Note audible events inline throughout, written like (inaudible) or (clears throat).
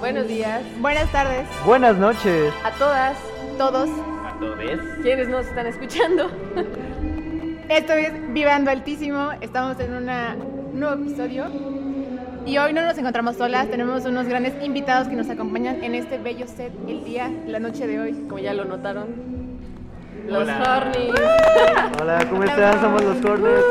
Buenos días Buenas tardes Buenas noches. a todas, todos. A todos. quienes nos están escuchando. Esto es Vivando Altísimo. Estamos en un nuevo episodio. Y hoy no nos encontramos solas. Tenemos unos grandes invitados que nos acompañan en este bello set el día, la noche de hoy. Como ya lo notaron. Los Hola. Hornies. Hola, ¿cómo están? Somos los Corners.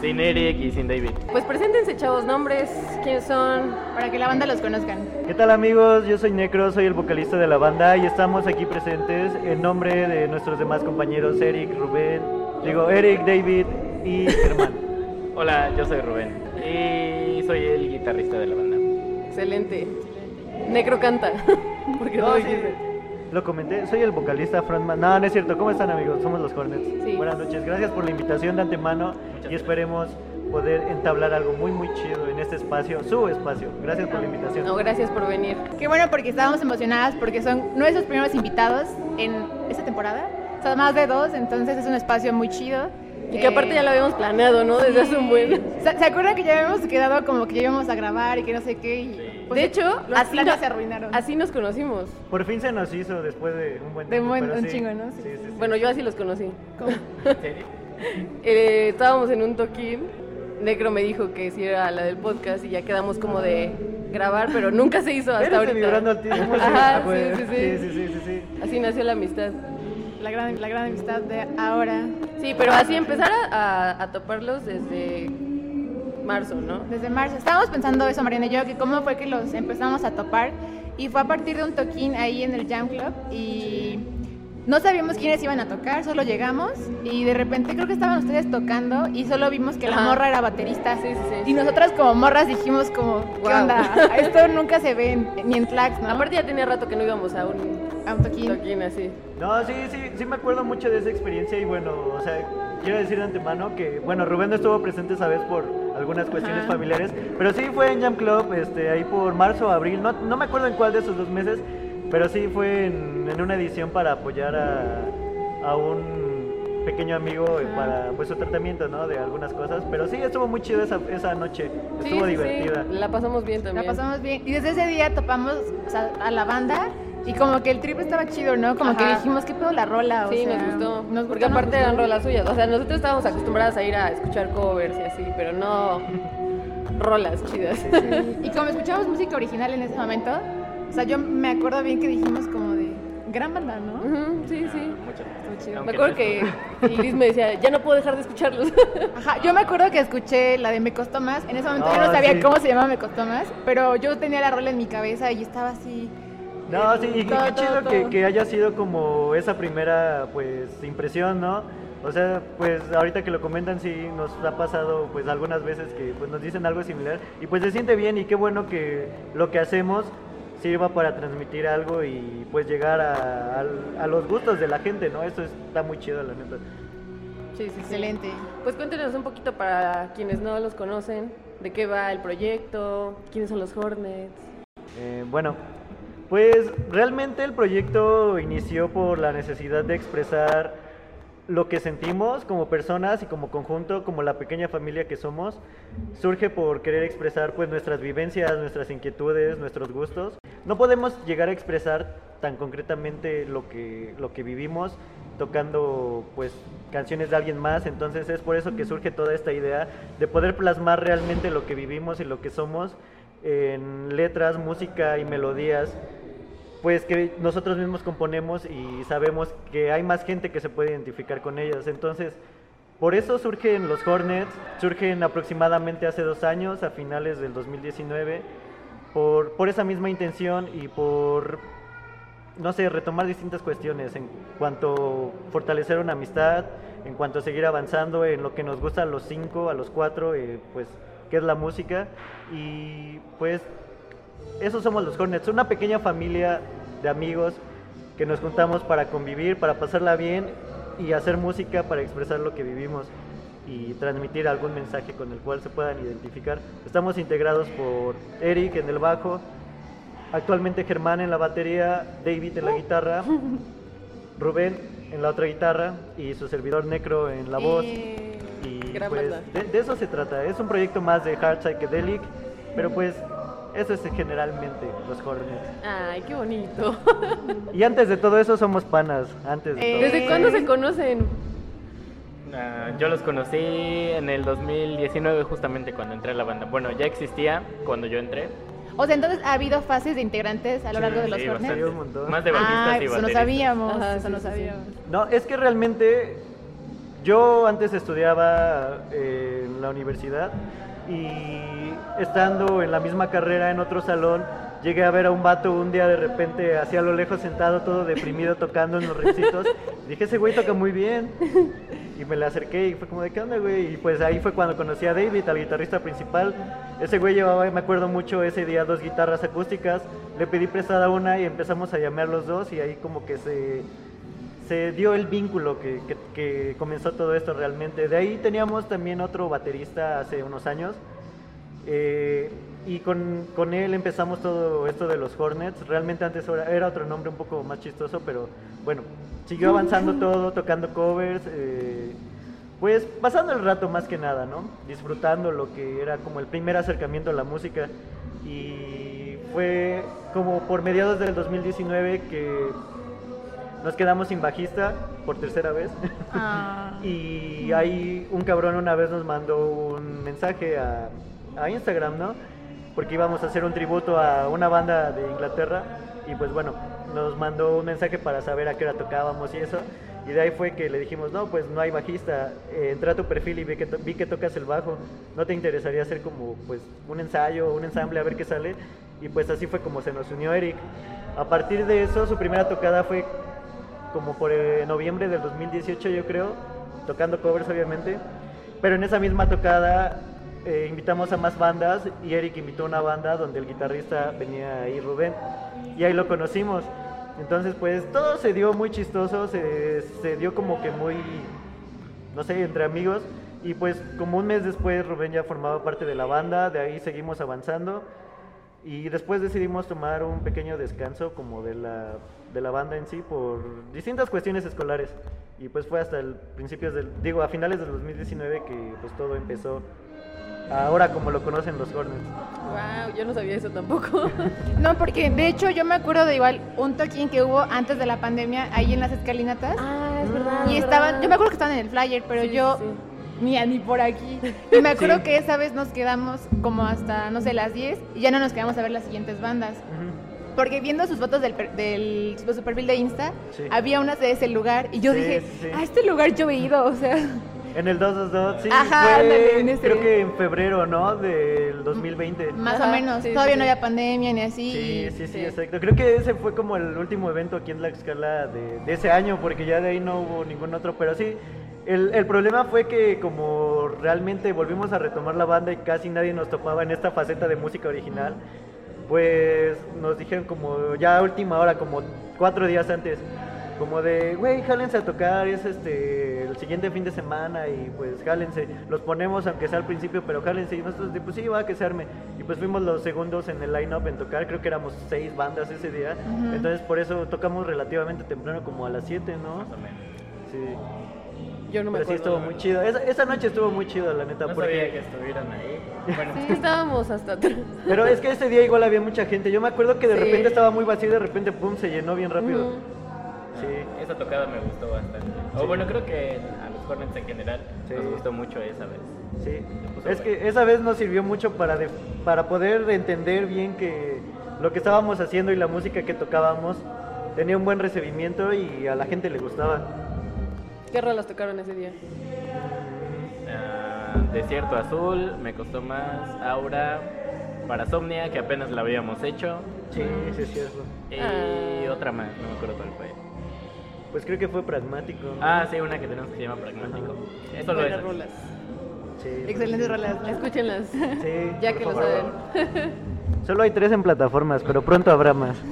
Sin Eric y sin David. Pues preséntense, chavos, nombres, quiénes son. Para que la banda los conozcan. ¿Qué tal amigos? Yo soy Necro, soy el vocalista de la banda y estamos aquí presentes en nombre de nuestros demás compañeros Eric, Rubén, digo Eric, David y (laughs) Germán. Hola, yo soy Rubén. Y soy el guitarrista de la banda. Excelente. Necro canta. (laughs) Porque No, no sí. Lo comenté, soy el vocalista frontman. No, no es cierto. ¿Cómo están amigos? Somos los Hornets. Sí. Buenas noches. Gracias por la invitación de antemano y esperemos poder entablar algo muy muy chido en este espacio, su espacio. Gracias por la invitación. No, gracias por venir. Qué bueno porque estábamos emocionadas porque son nuestros primeros invitados en esta temporada. O sea, más de dos, entonces es un espacio muy chido. Y que aparte ya lo habíamos planeado, ¿no? Desde hace un buen. ¿Se, acuerdan que ya habíamos quedado como que ya íbamos a grabar y que no sé qué? Y, pues, De hecho, los así, planes no- se arruinaron. así nos conocimos. Por fin se nos hizo después de un buen De un tiempo. buen- pero un sí. chingo, ¿no? Sí, Sí. sí, sí. Bueno, yo así los conocí. ¿Cómo? (laughs) ¿En serio? Eh, estábamos en un toquín. Necro me dijo que sí era la del podcast y ya quedamos como de grabar, pero nunca se hizo hasta Eres de ahorita. Vibrando Altísimo, sí, Ajá, ah, pues, sí, sí, sí, sí. sí, sí, sí, sí. Así nació la amistad. La gran, la gran amistad de ahora. Sí, pero así empezar a, a- a toparlos desde marzo, ¿no? Desde marzo. Estábamos pensando eso, Mariana y yo, que cómo fue que los empezamos a topar. Y fue a partir de un toquín ahí en el Jam Club. Y no sabíamos quiénes iban a tocar, solo llegamos. Y de repente creo que estaban ustedes tocando y solo vimos que la Ajá. morra era baterista. Sí, sí, sí. Y nosotras como morras dijimos como, ¿qué Guau. onda? Esto nunca se ve en- ni en Tlax, ¿no? Aparte ya tenía rato que no íbamos a un a un toquín. toquín así. No, sí, sí, sí me acuerdo mucho de esa experiencia y bueno, o sea, quiero decir de antemano que, bueno, Rubén no estuvo presente esa vez por algunas cuestiones Ajá. familiares, pero sí fue en Jam Club, este, ahí por marzo o abril, no, no me acuerdo en cuál de esos dos meses, pero sí fue en, en una edición para apoyar a, a un pequeño amigo Ajá. para pues su tratamiento, ¿no? De algunas cosas, pero sí estuvo muy chido esa, esa noche, Sí, estuvo sí, sí, divertida. La pasamos bien La también. pasamos bien. Y desde ese día topamos o sea, a la banda. Y como que el trip estaba chido, ¿no? Como que dijimos, ¿qué pedo la rola? O Sí, sea, nos gustó. nos Porque gustó, aparte nos eran rolas suyas. O sea, nosotros estábamos acostumbradas a ir a escuchar covers y así, pero no rolas chidas. Y como escuchábamos música original en ese momento, o sea, yo me acuerdo bien que dijimos como de gran banda, ¿no? Sí, sí. Mucho. Chido. Me acuerdo no que Liz me decía, ya no puedo dejar de escucharlos. (laughs) Ajá, yo me acuerdo que escuché la de Me Costó Más. En ese momento yo Ah, no sabía sí. cómo se llamaba Me Costó Más, pero yo tenía la rola en mi cabeza y estaba así. No, sí, y qué Todo, qué todo, chido que, todo. que haya sido como esa primera, pues, impresión, ¿no? O sea, pues, ahorita que lo comentan, sí, nos ha pasado, pues, algunas veces que, pues, nos dicen algo similar y, pues, se siente bien y qué bueno que lo que hacemos sirva para transmitir algo y, pues, llegar a, al- a los gustos de la gente, ¿no? Eso está muy chido, la neta. Sí, sí, sí. Excelente. Pues cuéntenos un poquito para quienes no los conocen, de qué va el proyecto, quiénes son los Hornets. Eh, bueno, pues realmente el proyecto inició por la necesidad de expresar lo que sentimos como personas y como conjunto, como la pequeña familia que somos. Surge por querer expresar pues nuestras vivencias, nuestras inquietudes, nuestros gustos. No podemos llegar a expresar tan concretamente lo que, lo que vivimos tocando pues canciones de alguien más, entonces es por eso que surge toda esta idea de poder plasmar realmente lo que vivimos y lo que somos en letras, música y melodías, pues que nosotros mismos componemos y sabemos que hay más gente que se puede identificar con ellas. Entonces, por eso surgen los Hornets, surgen aproximadamente hace dos años, a finales del 2019, por, por esa misma intención y por, no sé, retomar distintas cuestiones en cuanto fortalecer una amistad, en cuanto a seguir avanzando en lo que nos gusta a los cinco, a los cuatro, eh, pues, que es la música. Y pues esos somos los Hornets, una pequeña familia de amigos que nos juntamos para convivir, para pasarla bien y hacer música para expresar lo que vivimos y transmitir algún mensaje con el cual se puedan identificar. Estamos integrados por Eric en el bajo, actualmente Germán en la batería, David en la guitarra, (laughs) Rubén en la otra guitarra y su servidor Necro en la voz. Eh, Y pues de eso se trata, es un proyecto más de hard psychedelic, pero pues Eso es generalmente los Hornets. Ay, qué bonito. (laughs) Y antes de todo eso somos panas. Antes de Eh, todo. ¿Desde cuándo se conocen? Ah, yo los conocí en el 2019 justamente cuando entré a la banda. Bueno, ya existía cuando yo entré. O sea, entonces ha habido fases de integrantes a lo Sí, largo de los Sí, Hornets. bastante. un montón. Más de bajistas Ah, y eso no sabíamos, Ajá, eso sí, no sí, sí. sabíamos. No, es que realmente yo antes estudiaba eh, en la universidad y estando en la misma carrera en otro salón, llegué a ver a un vato un día de repente hacia lo lejos sentado todo deprimido tocando en los rencitos. Dije, ese güey toca muy bien. Y me le acerqué y fue como de qué onda, güey. Y pues ahí fue cuando conocí a David, al guitarrista principal. Ese güey llevaba, me acuerdo mucho, ese día dos guitarras acústicas. Le pedí prestada una y empezamos a llamear los dos y ahí como que se, se dio el vínculo que, que- que comenzó todo esto realmente. De ahí teníamos también otro baterista hace unos años. Eh, y con, con él empezamos todo esto de los Hornets. Realmente antes era, otro nombre un poco más chistoso, pero bueno, siguió avanzando todo, tocando covers. eh, pues pasando el rato más que nada, ¿no? Disfrutando lo que era como el primer acercamiento a la música. Y fue como por mediados del 2019 que nos quedamos sin bajista por tercera vez. Ah. (laughs) y ahí un cabrón una vez nos mandó un mensaje a, a Instagram, ¿no? Porque íbamos a hacer un tributo a una banda de Inglaterra. Y pues bueno, nos mandó un mensaje para saber a qué hora tocábamos y eso. Y de ahí fue que le dijimos, no, pues no hay bajista. Eh, entré a tu perfil y vi que, vi que tocas el bajo. ¿No te interesaría hacer como pues un ensayo, un ensamble a ver qué sale? Y pues así fue como se nos unió Eric. A partir de eso, su primera tocada fue como por eh, noviembre del 2018 yo creo, tocando covers obviamente, pero en esa misma tocada eh, invitamos a más bandas y Eric invitó una banda donde el guitarrista venía ahí Rubén y ahí lo conocimos. Entonces pues todo se dio muy chistoso, se, se dio como que muy, no sé, entre amigos y pues como un mes después Rubén ya formaba parte de la banda, de ahí seguimos avanzando. Y después decidimos tomar un pequeño descanso como de la, de la banda en sí por distintas cuestiones escolares. Y pues fue hasta el principios del, digo, a finales del 2019 que pues todo empezó ahora como lo conocen los Hornets. Wow, yo no sabía eso tampoco. (laughs) No, porque de hecho yo me acuerdo de igual un toquín que hubo antes de la pandemia ahí en las escalinatas. ah, es verdad. y es estaban, verdad. yo me acuerdo que estaban en el flyer, pero Sí, yo sí, ni ni por aquí. (laughs) Y me acuerdo Sí. que esa vez nos quedamos como hasta, no sé, las 10 y ya no nos quedamos a ver las siguientes bandas. Porque viendo sus fotos del, per- del de su perfil de Insta, Sí. había unas de ese lugar y yo Sí, dije, a este lugar yo he ido, o sea, (laughs) En el 222, sí, Ajá, fue en ese. creo que en febrero, ¿no? Del 2020. más Ajá, o menos. sí, Todavía sí, no sí. había pandemia ni así. Sí, sí, sí, sí. exacto. Creo que ese fue como el último evento aquí en Tlaxcala de, de ese año, porque ya de ahí no hubo ningún otro. Pero sí, el, el problema fue que como realmente volvimos a retomar la banda y casi nadie nos topaba en esta faceta de música original, pues nos dijeron como ya a última hora, como cuatro días antes, como de, güey, jálense a tocar, es este el siguiente fin de semana y pues jálense, los ponemos aunque sea al principio, pero jálense y nosotros de, pues sí, va a que se arme. Y pues fuimos los segundos en el line-up en tocar, creo que éramos seis bandas ese día, entonces por eso tocamos relativamente temprano, como a las 7, ¿no? Más o menos. Sí. Yo no me Pero sí estuvo muy chido. Esa, esa noche estuvo muy chido, la neta. No porque... sabía que estuvieran ahí. Bueno, Sí, (laughs) estábamos hasta atrás. Pero es que ese día igual había mucha gente. Yo me acuerdo que de Sí. repente estaba muy vacío y de repente, pum, se llenó bien rápido. Sí. esa tocada me gustó bastante. Sí. O bueno, creo que a los Hornets en general Sí. nos gustó mucho esa vez. Sí, es bueno. que esa vez nos sirvió mucho para, de- para poder entender bien que lo que estábamos haciendo y la música que tocábamos tenía un buen recibimiento y a la gente le gustaba. ¿Qué rolas tocaron ese día? Ah, Desierto Azul, me costó más. Aura, Parasomnia, que apenas la habíamos hecho. Sí, sí, es cierto. Y Ah. otra más, no me acuerdo cuál fue. Pues creo que fue pragmático. ¿no? Ah, sí, una que tenemos que se llama Pragmático. Es solo Buenas rolas. Sí. Excelentes rolas. Escúchenlas. Sí, (laughs) ya que lo favor. saben. (laughs) Solo hay tres en plataformas, pero pronto habrá más. Sí.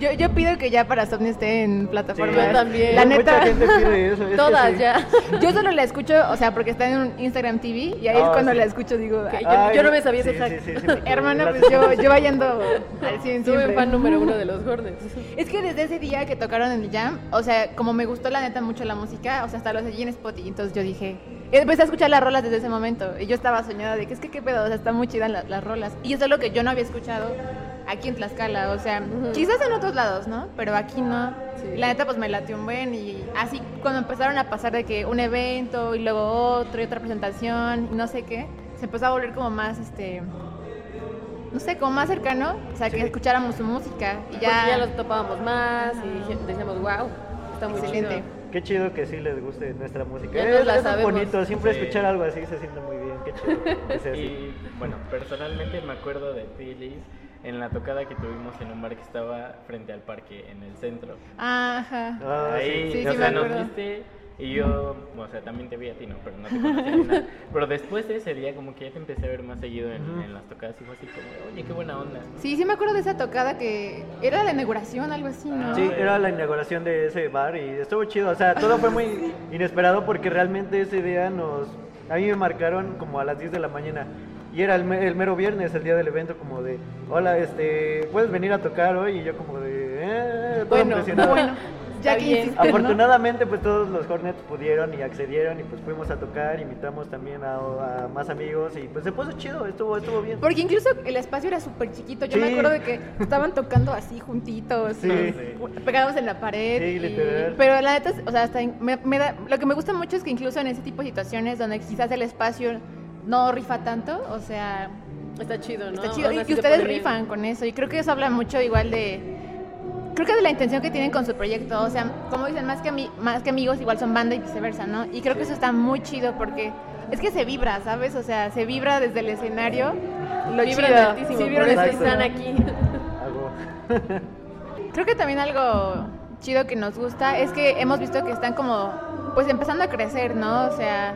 Yo, yo pido que ya para Somni esté en plataformas. Sí. Yo también. La Mucha neta, gente pide eso. (laughs) es que Todas sí. ya. yo solo la escucho, o sea, porque está en un Instagram TV y ahí es Ah, cuando sí. la escucho digo, Que "Ay, yo- Ay, yo no me sabía ese hack. (laughs) hermana, pues yo, yo vayando al 100 Soy siempre. fan número uno de los Hornets. (laughs) Es que desde ese día que tocaron en el Jam, o sea, como me gustó la neta mucho la música, o sea, hasta lo seguí en Spotify, entonces yo dije, empecé a escuchar las rolas desde ese momento y yo estaba soñada de que es que qué pedo, o sea, están muy chidas las, las rolas. Y eso es lo que yo no había escuchado aquí en Tlaxcala, o sea, quizás en otros lados, ¿no? Pero aquí no. Sí. La neta pues me latió un buen y así cuando empezaron a pasar de que un evento y luego otro y otra presentación y no sé qué, se empezó a volver como más, este... No sé, como más cercano, o sea, que escucháramos su música y Porque ya... ya los topábamos más y decíamos, wow, está muy Excelente. chido. Qué chido que sí les guste nuestra música. Ya es, la es sabemos. bonito, siempre Sí. escuchar algo así se siente muy bien. Qué chido. (laughs) Y bueno, personalmente me acuerdo de ti, Liz, en la tocada que tuvimos en un bar que estaba frente al parque, en el centro. Ajá. Ah, Ahí, Sí, o sí, sea, me nos viste y yo, o sea, también te vi a ti, ¿no? Pero no te conocía ni nada. (laughs) Pero después de ese día, como que ya te empecé a ver más seguido en, en las tocadas y fue así como, oye, qué buena onda. Sí, sí me acuerdo de esa tocada que era la inauguración, algo así, ¿no? Sí, era la inauguración de ese bar y estuvo chido. O sea, todo fue muy (laughs) inesperado porque realmente ese día nos. A mí me marcaron como a las 10 de la mañana. Y era el, me- el mero viernes, el día del evento, como de, hola, este, ¿puedes venir a tocar hoy? Y yo como de, eh, todo Bueno, impresionado. Bueno, ya que bien. insistes, ¿no? Afortunadamente, pues todos los Hornets pudieron y accedieron y pues fuimos a tocar, invitamos también a, a más amigos y pues se puso chido, estuvo, estuvo bien. Porque incluso el espacio era súper chiquito. Yo me Sí. acuerdo de que estaban tocando así juntitos, Sí. ¿no? pegados en la pared. Sí, y- literal. Pero la neta, es- o sea, hasta me da, lo que me gusta mucho es que incluso en ese tipo de situaciones donde quizás el espacio no rifa tanto, o sea, Está chido, ¿no? está chido. Y que ustedes bien. rifan con eso. Y creo que eso habla mucho igual de... Creo que de la intención que tienen con su proyecto, o sea, como dicen, más que, más que amigos, igual son banda y viceversa, ¿no? Y creo que eso está muy chido porque es que se vibra, ¿sabes? O sea, se vibra desde el escenario. Lo chido. altísimo, Sí, por eso están aquí. (laughs) Creo que también algo chido que nos gusta es que hemos visto que están como, pues empezando a crecer, ¿no? O sea,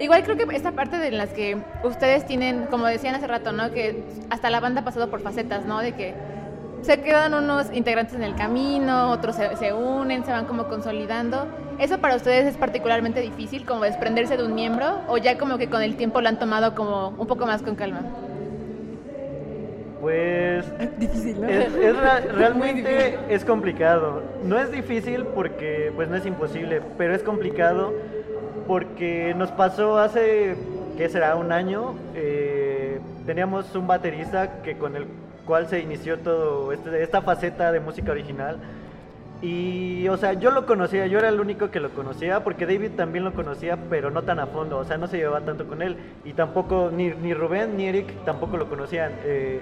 igual creo que esta parte de las que ustedes tienen, como decían hace rato, ¿no? Que hasta la banda ha pasado por facetas, ¿no? De que se quedan unos integrantes en el camino, otros se, se unen, se van como consolidando. ¿Eso para ustedes es particularmente difícil, como desprenderse de un miembro? ¿O ya como que con el tiempo lo han tomado como un poco más con calma? Pues (laughs) Difícil, ¿no? es, es ra- (laughs) realmente es complicado. No es difícil porque pues no es imposible, pero es complicado porque nos pasó hace, ¿qué será? Un año. eh, teníamos un baterista que con el cual se inició todo este- esta faceta de música original. Y, o sea, yo lo conocía, yo era el único que lo conocía, porque David también lo conocía, pero no tan a fondo, o sea, no se llevaba tanto con él. Y tampoco, ni, ni Rubén ni Eric tampoco lo conocían. eh,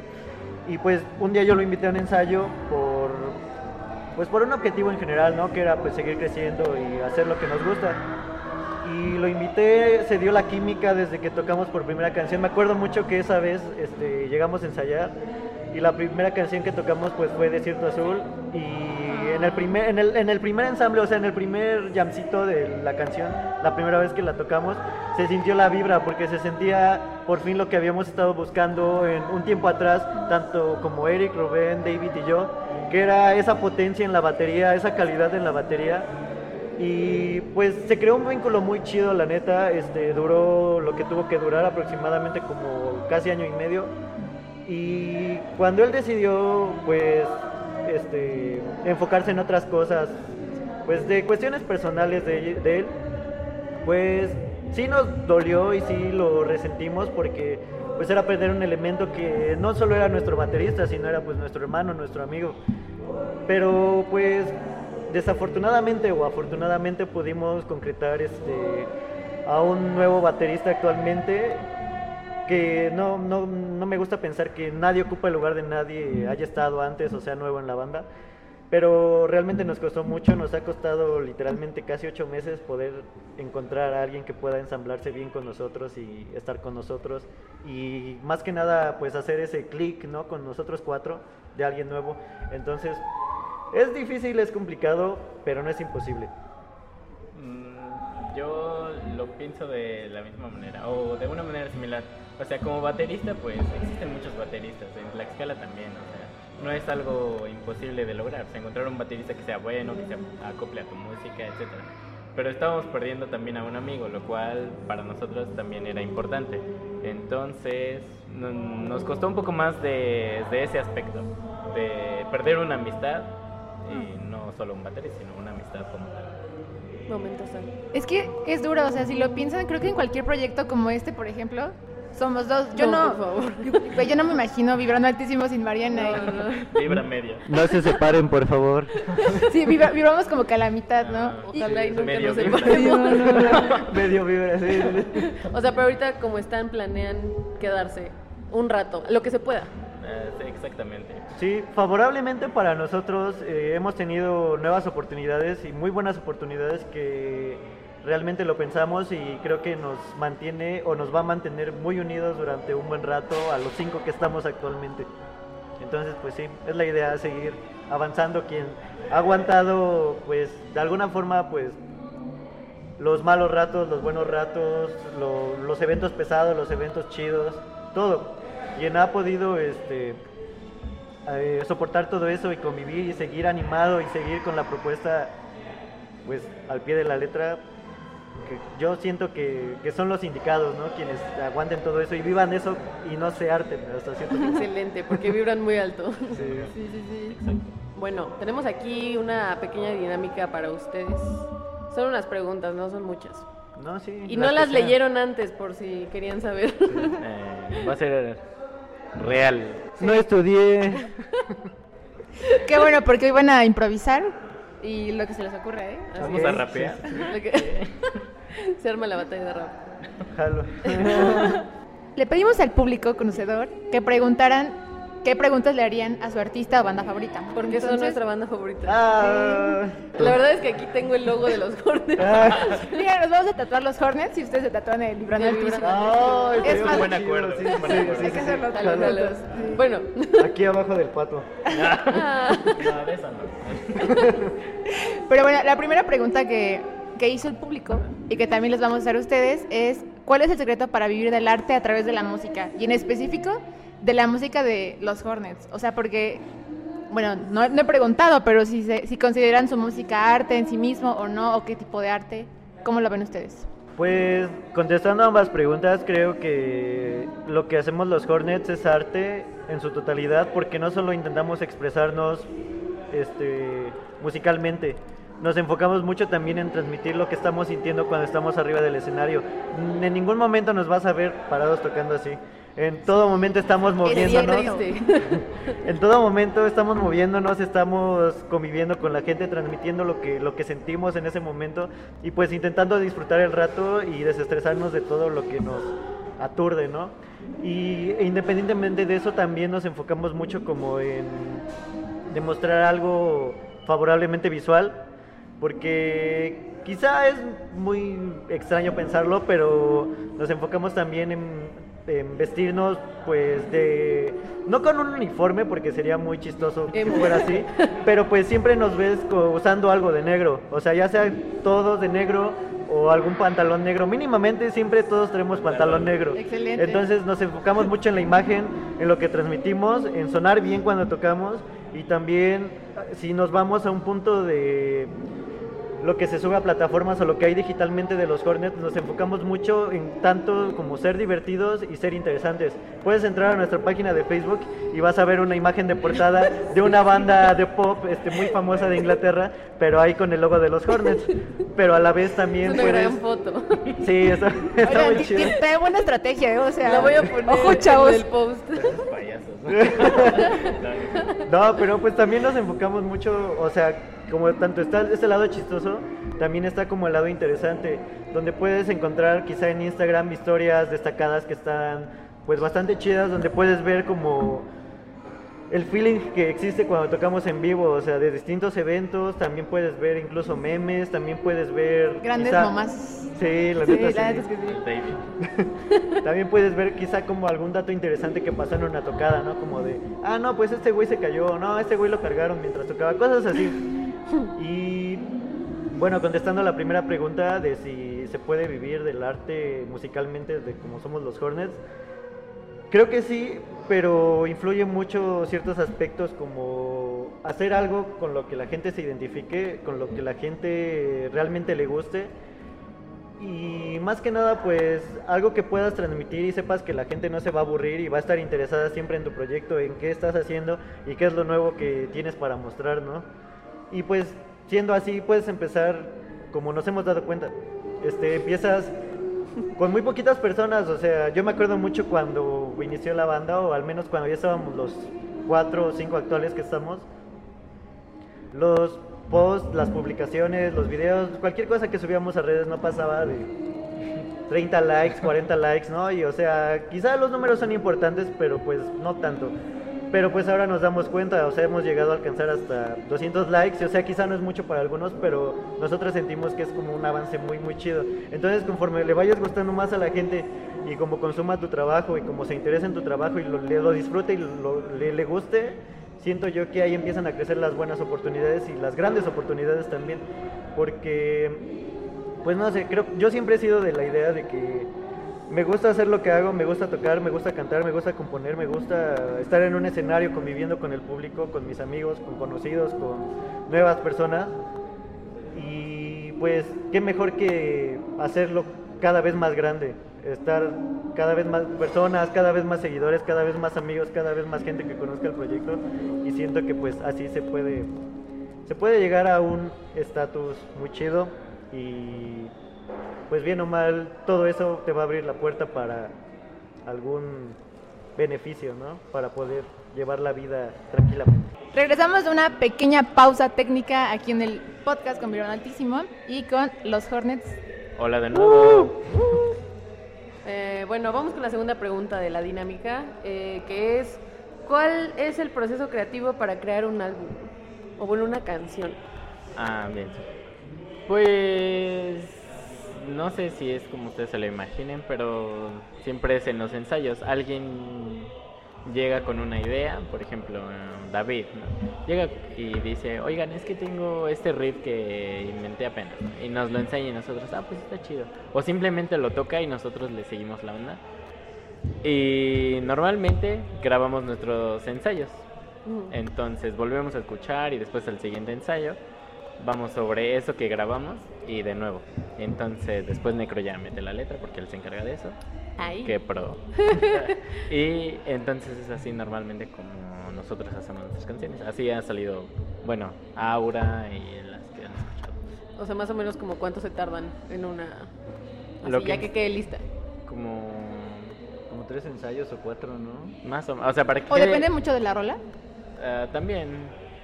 y pues un día yo lo invité a un ensayo por, pues por un objetivo en general, ¿no? Que era pues seguir creciendo y hacer lo que nos gusta. Y lo invité, se dio la química desde que tocamos por primera canción. Me acuerdo mucho que esa vez este, llegamos a ensayar y la primera canción que tocamos pues fue Desierto Azul y en el primer en el, en el primer ensamble, o sea, en el primer jamcito de la canción, la primera vez que la tocamos, se sintió la vibra porque se sentía por fin lo que habíamos estado buscando en un tiempo atrás, tanto como Eric, Rubén, David y yo, que era esa potencia en la batería, esa calidad en la batería. Y pues se creó un vínculo muy chido, la neta. Este, duró lo que tuvo que durar, aproximadamente como casi año y medio. Y cuando él decidió, pues, este, enfocarse en otras cosas, pues de cuestiones personales de, de él, pues sí nos dolió y sí lo resentimos porque pues era perder un elemento que no solo era nuestro baterista, sino era pues nuestro hermano, nuestro amigo. Pero pues desafortunadamente o afortunadamente pudimos concretar este a un nuevo baterista actualmente que no, no, no me gusta pensar que nadie ocupa el lugar de nadie haya estado antes o sea nuevo en la banda pero realmente nos costó mucho, nos ha costado literalmente casi ocho meses poder encontrar a alguien que pueda ensamblarse bien con nosotros y estar con nosotros y más que nada pues hacer ese clic ¿no? con nosotros cuatro de alguien nuevo. Entonces es difícil, es complicado, pero no es imposible. Mm, Yo lo pienso de la misma manera, o de una manera similar. O sea, como baterista, pues existen muchos bateristas, en Tlaxcala también, o sea, no es algo imposible de lograr. O sea, encontrar un baterista que sea bueno, que se acople a tu música, etcétera. Pero estábamos perdiendo también a un amigo, lo cual para nosotros también era importante. Entonces no- nos costó un poco más de, de ese aspecto, de perder una amistad y no solo un baterista, sino una amistad como tal. Momentos Es que es duro, o sea, si lo piensan, creo que en cualquier proyecto como este, por ejemplo, somos dos. Yo No, no, por favor. (laughs) güey, yo no me imagino vibrando altísimo sin Mariana. No, y- no, no. (laughs) Vibra media. No se separen, por favor. (laughs) Sí, vibra- vibramos como que a la mitad, ¿no? Ah, Y- Ojalá y nunca medio nos vibra. Medio vibra, sí. O sea, pero ahorita como están, planean quedarse un rato, lo que se pueda. Eh, sí, exactamente. Sí, favorablemente para nosotros eh, hemos tenido nuevas oportunidades y muy buenas oportunidades que realmente lo pensamos y creo que nos mantiene o nos va a mantener muy unidos durante un buen rato a los cinco que estamos actualmente. Entonces, pues sí, es la idea seguir avanzando. Quien ha aguantado, pues de alguna forma, pues los malos ratos, los buenos ratos, lo- los eventos pesados, los eventos chidos, todo. Quien ha podido este, eh, soportar todo eso y convivir y seguir animado y seguir con la propuesta pues al pie de la letra, que yo siento que, que son los indicados, ¿no? Quienes aguanten todo eso y vivan eso y no se harten hasta cierto punto. Excelente, porque vibran muy alto. Sí. Sí, sí, sí. Bueno, tenemos aquí una pequeña dinámica para ustedes. Son unas preguntas, no son muchas. No, sí, Y no las leyeron antes, por si querían saber. (laughs) Eh, va a ser real. No estudié. Qué bueno, porque hoy van a improvisar y lo que se les ocurre, ¿eh? Así Vamos es. a rapear. Que- (laughs) Se arma la batalla de rap. Jalo. (laughs) Le pedimos al público conocedor que preguntaran qué preguntas le harían a su artista o banda favorita. Porque son Entonces, nuestra banda favorita. Ah, La verdad es que aquí tengo el logo de los Hornets. ah, Mira, nos vamos a tatuar los Hornets y ustedes se tatúan el Librando El Altísimo. Librando ay, Es más- buen chido, acuerdo, sí, un sí, acuerdo. sí, Hay que sí, hacerlo. sí. Bueno, Aquí abajo del pato. (laughs) No, de eso no. (laughs) Pero bueno, la primera pregunta que, que hizo el público y que también les vamos a hacer a ustedes es ¿cuál es el secreto para vivir del arte a través de la música? Y en específico de la música de los Hornets. O sea, porque, bueno, no, he preguntado, pero si, se- si consideran su música arte en sí mismo o no, o qué tipo de arte, ¿cómo lo ven ustedes? Pues contestando ambas preguntas, creo que lo que hacemos los Hornets es arte en su totalidad porque no solo intentamos expresarnos este, musicalmente, nos enfocamos mucho también en transmitir lo que estamos sintiendo cuando estamos arriba del escenario. En ningún momento nos vas a ver parados tocando así. En todo momento estamos moviéndonos. (laughs) En todo momento estamos moviéndonos, estamos conviviendo con la gente, transmitiendo lo que, lo que sentimos en ese momento y pues intentando disfrutar el rato y desestresarnos de todo lo que nos aturde, ¿no? Y e independientemente de eso también nos enfocamos mucho como en demostrar algo favorablemente visual, porque quizá es muy extraño pensarlo, pero nos enfocamos también en, en vestirnos pues de no con un uniforme porque sería muy chistoso que fuera así, (laughs) pero pues siempre nos ves usando algo de negro, o sea, ya sea todos de negro o algún pantalón negro, mínimamente siempre todos tenemos pantalón negro. Excelente. Entonces nos enfocamos mucho en la imagen, en lo que transmitimos, en sonar bien cuando tocamos. Y también si nos vamos a un punto de lo que se sube a plataformas o lo que hay digitalmente de los Hornets, nos enfocamos mucho en tanto como ser divertidos y ser interesantes. Puedes entrar a nuestra página de Facebook y vas a ver una imagen de portada de una banda de pop este, muy famosa de Inglaterra, pero ahí con el logo de los Hornets. Pero a la vez Es también una puedes... gran foto. Sí, está, está Oigan, muy chido. buena estrategia, ¿eh? o sea. La voy a poner Ojo, chavos. en el post. Payasos. (laughs) (laughs) No, pero pues también nos enfocamos mucho, o sea, como tanto está este lado chistoso, también está como el lado interesante, donde puedes encontrar quizá en Instagram historias destacadas que están pues bastante chidas, donde puedes ver como el feeling que existe cuando tocamos en vivo, o sea, de distintos eventos, también puedes ver incluso memes, también puedes ver... Grandes quizá- mamás. Sí, la Sí, neta la sí. es que sí. (laughs) (laughs) También puedes ver quizá como algún dato interesante que pasó en una tocada, ¿no? Como de, ah, no, pues este güey se cayó, no, este güey lo cargaron mientras tocaba, cosas así. Y bueno, contestando a la primera pregunta de si se puede vivir del arte musicalmente de como somos los Hornets, creo que sí, pero influye mucho ciertos aspectos como hacer algo con lo que la gente se identifique, con lo que la gente realmente le guste y más que nada pues algo que puedas transmitir y sepas que la gente no se va a aburrir y va a estar interesada siempre en tu proyecto, en qué estás haciendo y qué es lo nuevo que tienes para mostrar, ¿no? Y pues siendo así puedes empezar como nos hemos dado cuenta, este, empiezas con muy poquitas personas, o sea, yo me acuerdo mucho cuando inició la banda, o al menos cuando ya estábamos los cuatro o cinco actuales que estamos, los posts, las publicaciones, los videos, cualquier cosa que subíamos a redes no pasaba de 30 likes, 40 likes, ¿no? Y o sea, quizá los números son importantes, pero pues no tanto. Pero pues ahora nos damos cuenta, o sea, hemos llegado a alcanzar hasta 200 likes, o sea, quizá no es mucho para algunos, pero nosotros sentimos que es como un avance muy, muy chido. Entonces, conforme le vayas gustando más a la gente y como consuma tu trabajo y como se interesa en tu trabajo y lo, lo disfrute y le, le guste, siento yo que ahí empiezan a crecer las buenas oportunidades y las grandes oportunidades también, porque, pues no sé, creo, yo siempre he sido de la idea de que me gusta hacer lo que hago, me gusta tocar, me gusta cantar, me gusta componer, me gusta estar en un escenario conviviendo con el público, con mis amigos, con conocidos, con nuevas personas. Y pues qué mejor que hacerlo cada vez más grande, estar cada vez más personas, cada vez más seguidores, cada vez más amigos, cada vez más gente que conozca el proyecto y siento que pues así se puede se puede llegar a un estatus muy chido y pues bien o mal, todo eso te va a abrir la puerta para algún beneficio, ¿no? Para poder llevar la vida tranquilamente. Regresamos de una pequeña pausa técnica aquí en el podcast con Virón Altísimo y con los Hornets. Hola de nuevo. Eh, bueno, vamos con la segunda pregunta de la dinámica, eh, que es, ¿cuál es el proceso creativo para crear un álbum? O bueno, una canción. Ah, bien. Pues no sé si es como ustedes se lo imaginen, pero siempre es en los ensayos. Alguien llega con una idea, por ejemplo, David, ¿no? llega y dice, oigan, es que tengo este riff que inventé apenas, ¿no? y nos lo enseña y nosotros, ah, pues está chido. O simplemente lo toca y nosotros le seguimos la onda. Y normalmente grabamos nuestros ensayos. Mm. Entonces volvemos a escuchar y después al siguiente ensayo vamos sobre eso que grabamos y de nuevo. Entonces después Necro ya mete la letra porque él se encarga de eso. Ahí. Qué pro. (laughs) (laughs) y entonces es así normalmente como nosotros hacemos nuestras canciones. Así ha salido, bueno, Aura y las que han escuchado. O sea, más o menos como cuánto se tardan en una... Así, Lo que- ya que quede lista. Como Como tres ensayos o cuatro, ¿no? más o menos, o sea, para que O depende mucho de la rola. Ah, también,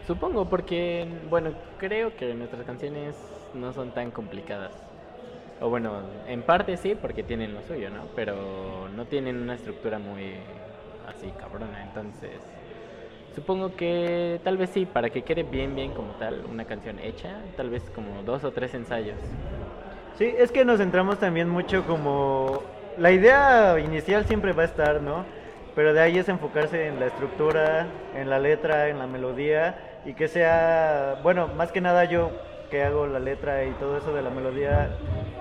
supongo, porque, bueno, creo que nuestras canciones no son tan complicadas. O bueno, en parte sí, porque tienen lo suyo, ¿no? Pero no tienen una estructura muy así cabrona, entonces... Supongo que tal vez sí, para que quede bien, bien como tal, una canción hecha, tal vez como dos o tres ensayos. Sí, es que nos centramos también mucho como... La idea inicial siempre va a estar, ¿no? Pero de ahí es enfocarse en la estructura, en la letra, en la melodía y que sea, bueno, más que nada yo que hago la letra y todo eso de la melodía,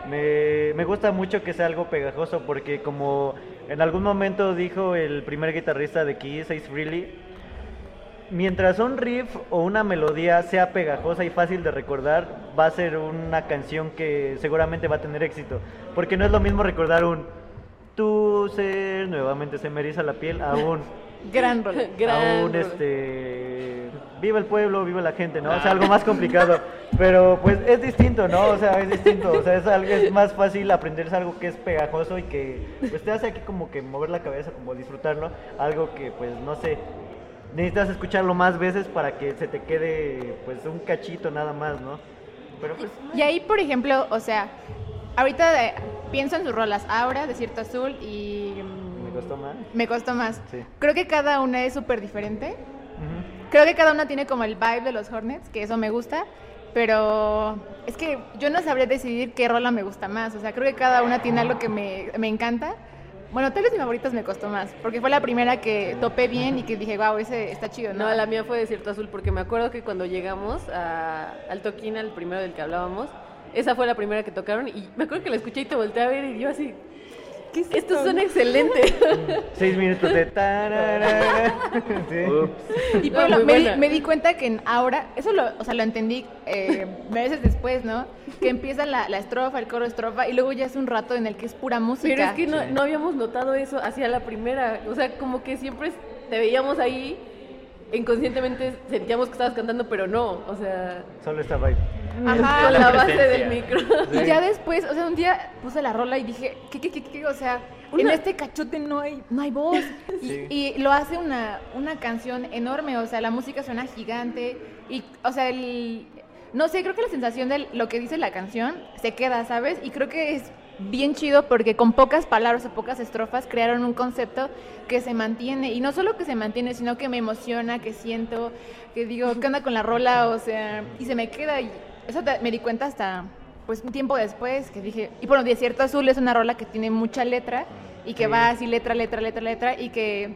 me, me gusta mucho que sea algo pegajoso porque como en algún momento dijo el primer guitarrista de Kiss, Ace Frehley, mientras un riff o una melodía sea pegajosa y fácil de recordar, va a ser una canción que seguramente va a tener éxito. Porque no es lo mismo recordar un tu ser, nuevamente se me eriza la piel, a un, Gran (laughs) rola. Gran a un rola. este, viva el pueblo, viva la gente, ¿no? O sea, algo más complicado. Pero pues es distinto, ¿no? O sea, es distinto. O sea, es, algo, es más fácil aprenderse algo que es pegajoso y que pues te hace aquí como que mover la cabeza, como disfrutarlo. Algo que pues no sé, necesitas escucharlo más veces para que se te quede pues un cachito nada más, ¿no? Pero pues Y ahí, por ejemplo, o sea, ahorita de- pienso en sus rolas, Aura, Desierto Azul y... me costó más. Me costó más. Sí. Creo que cada una es súper diferente. Ujú. Creo que cada una tiene como el vibe de los Hornets, que eso me gusta. Pero es que yo no sabría decidir qué rola me gusta más. O sea, creo que cada una tiene algo que me, me encanta. Bueno, tal vez mi favoritas me costó más, porque fue la primera que topé bien y que dije, wow, ese está chido, ¿no? No, la mía fue Desierto Azul porque me acuerdo que cuando llegamos a, al toquín, al primero del que hablábamos, esa fue la primera que tocaron y me acuerdo que la escuché y te volteé a ver y yo así, ¿Qué es Estos esto? son (laughs) excelentes. Seis minutos de tararara. (laughs) Sí. Y No, por lo- muy me, di, me di cuenta que en ahora, eso lo, o sea, lo entendí eh, meses después, ¿no? Que empieza la, la estrofa, el coro estrofa, y luego ya es un rato en el que es pura música. Pero es que no, Sí. no habíamos notado eso hacia la primera. O sea, como que siempre te veíamos ahí, inconscientemente sentíamos que estabas cantando, pero no. O sea, Solo estaba ahí. Ajá, con la la base presencia. del micro. Y ya después, o sea, un día puse la rola y dije, ¿qué, qué, qué, qué? O sea, en Una- este cachote no hay, no hay voz. (laughs) Y lo hace una, una canción enorme, o sea, la música suena gigante. Y, o sea, el... No sé, creo que la sensación de lo que dice la canción se queda, ¿sabes? Y creo que es bien chido porque con pocas palabras o pocas estrofas crearon un concepto que se mantiene. Y no solo que se mantiene, sino que me emociona, que siento, que digo, ¿qué onda con la rola? O sea, y se me queda. Y eso te- me di cuenta hasta pues un tiempo después que dije, y bueno, Desierto Azul es una rola que tiene mucha letra y que Sí. va así letra, letra, letra, letra y que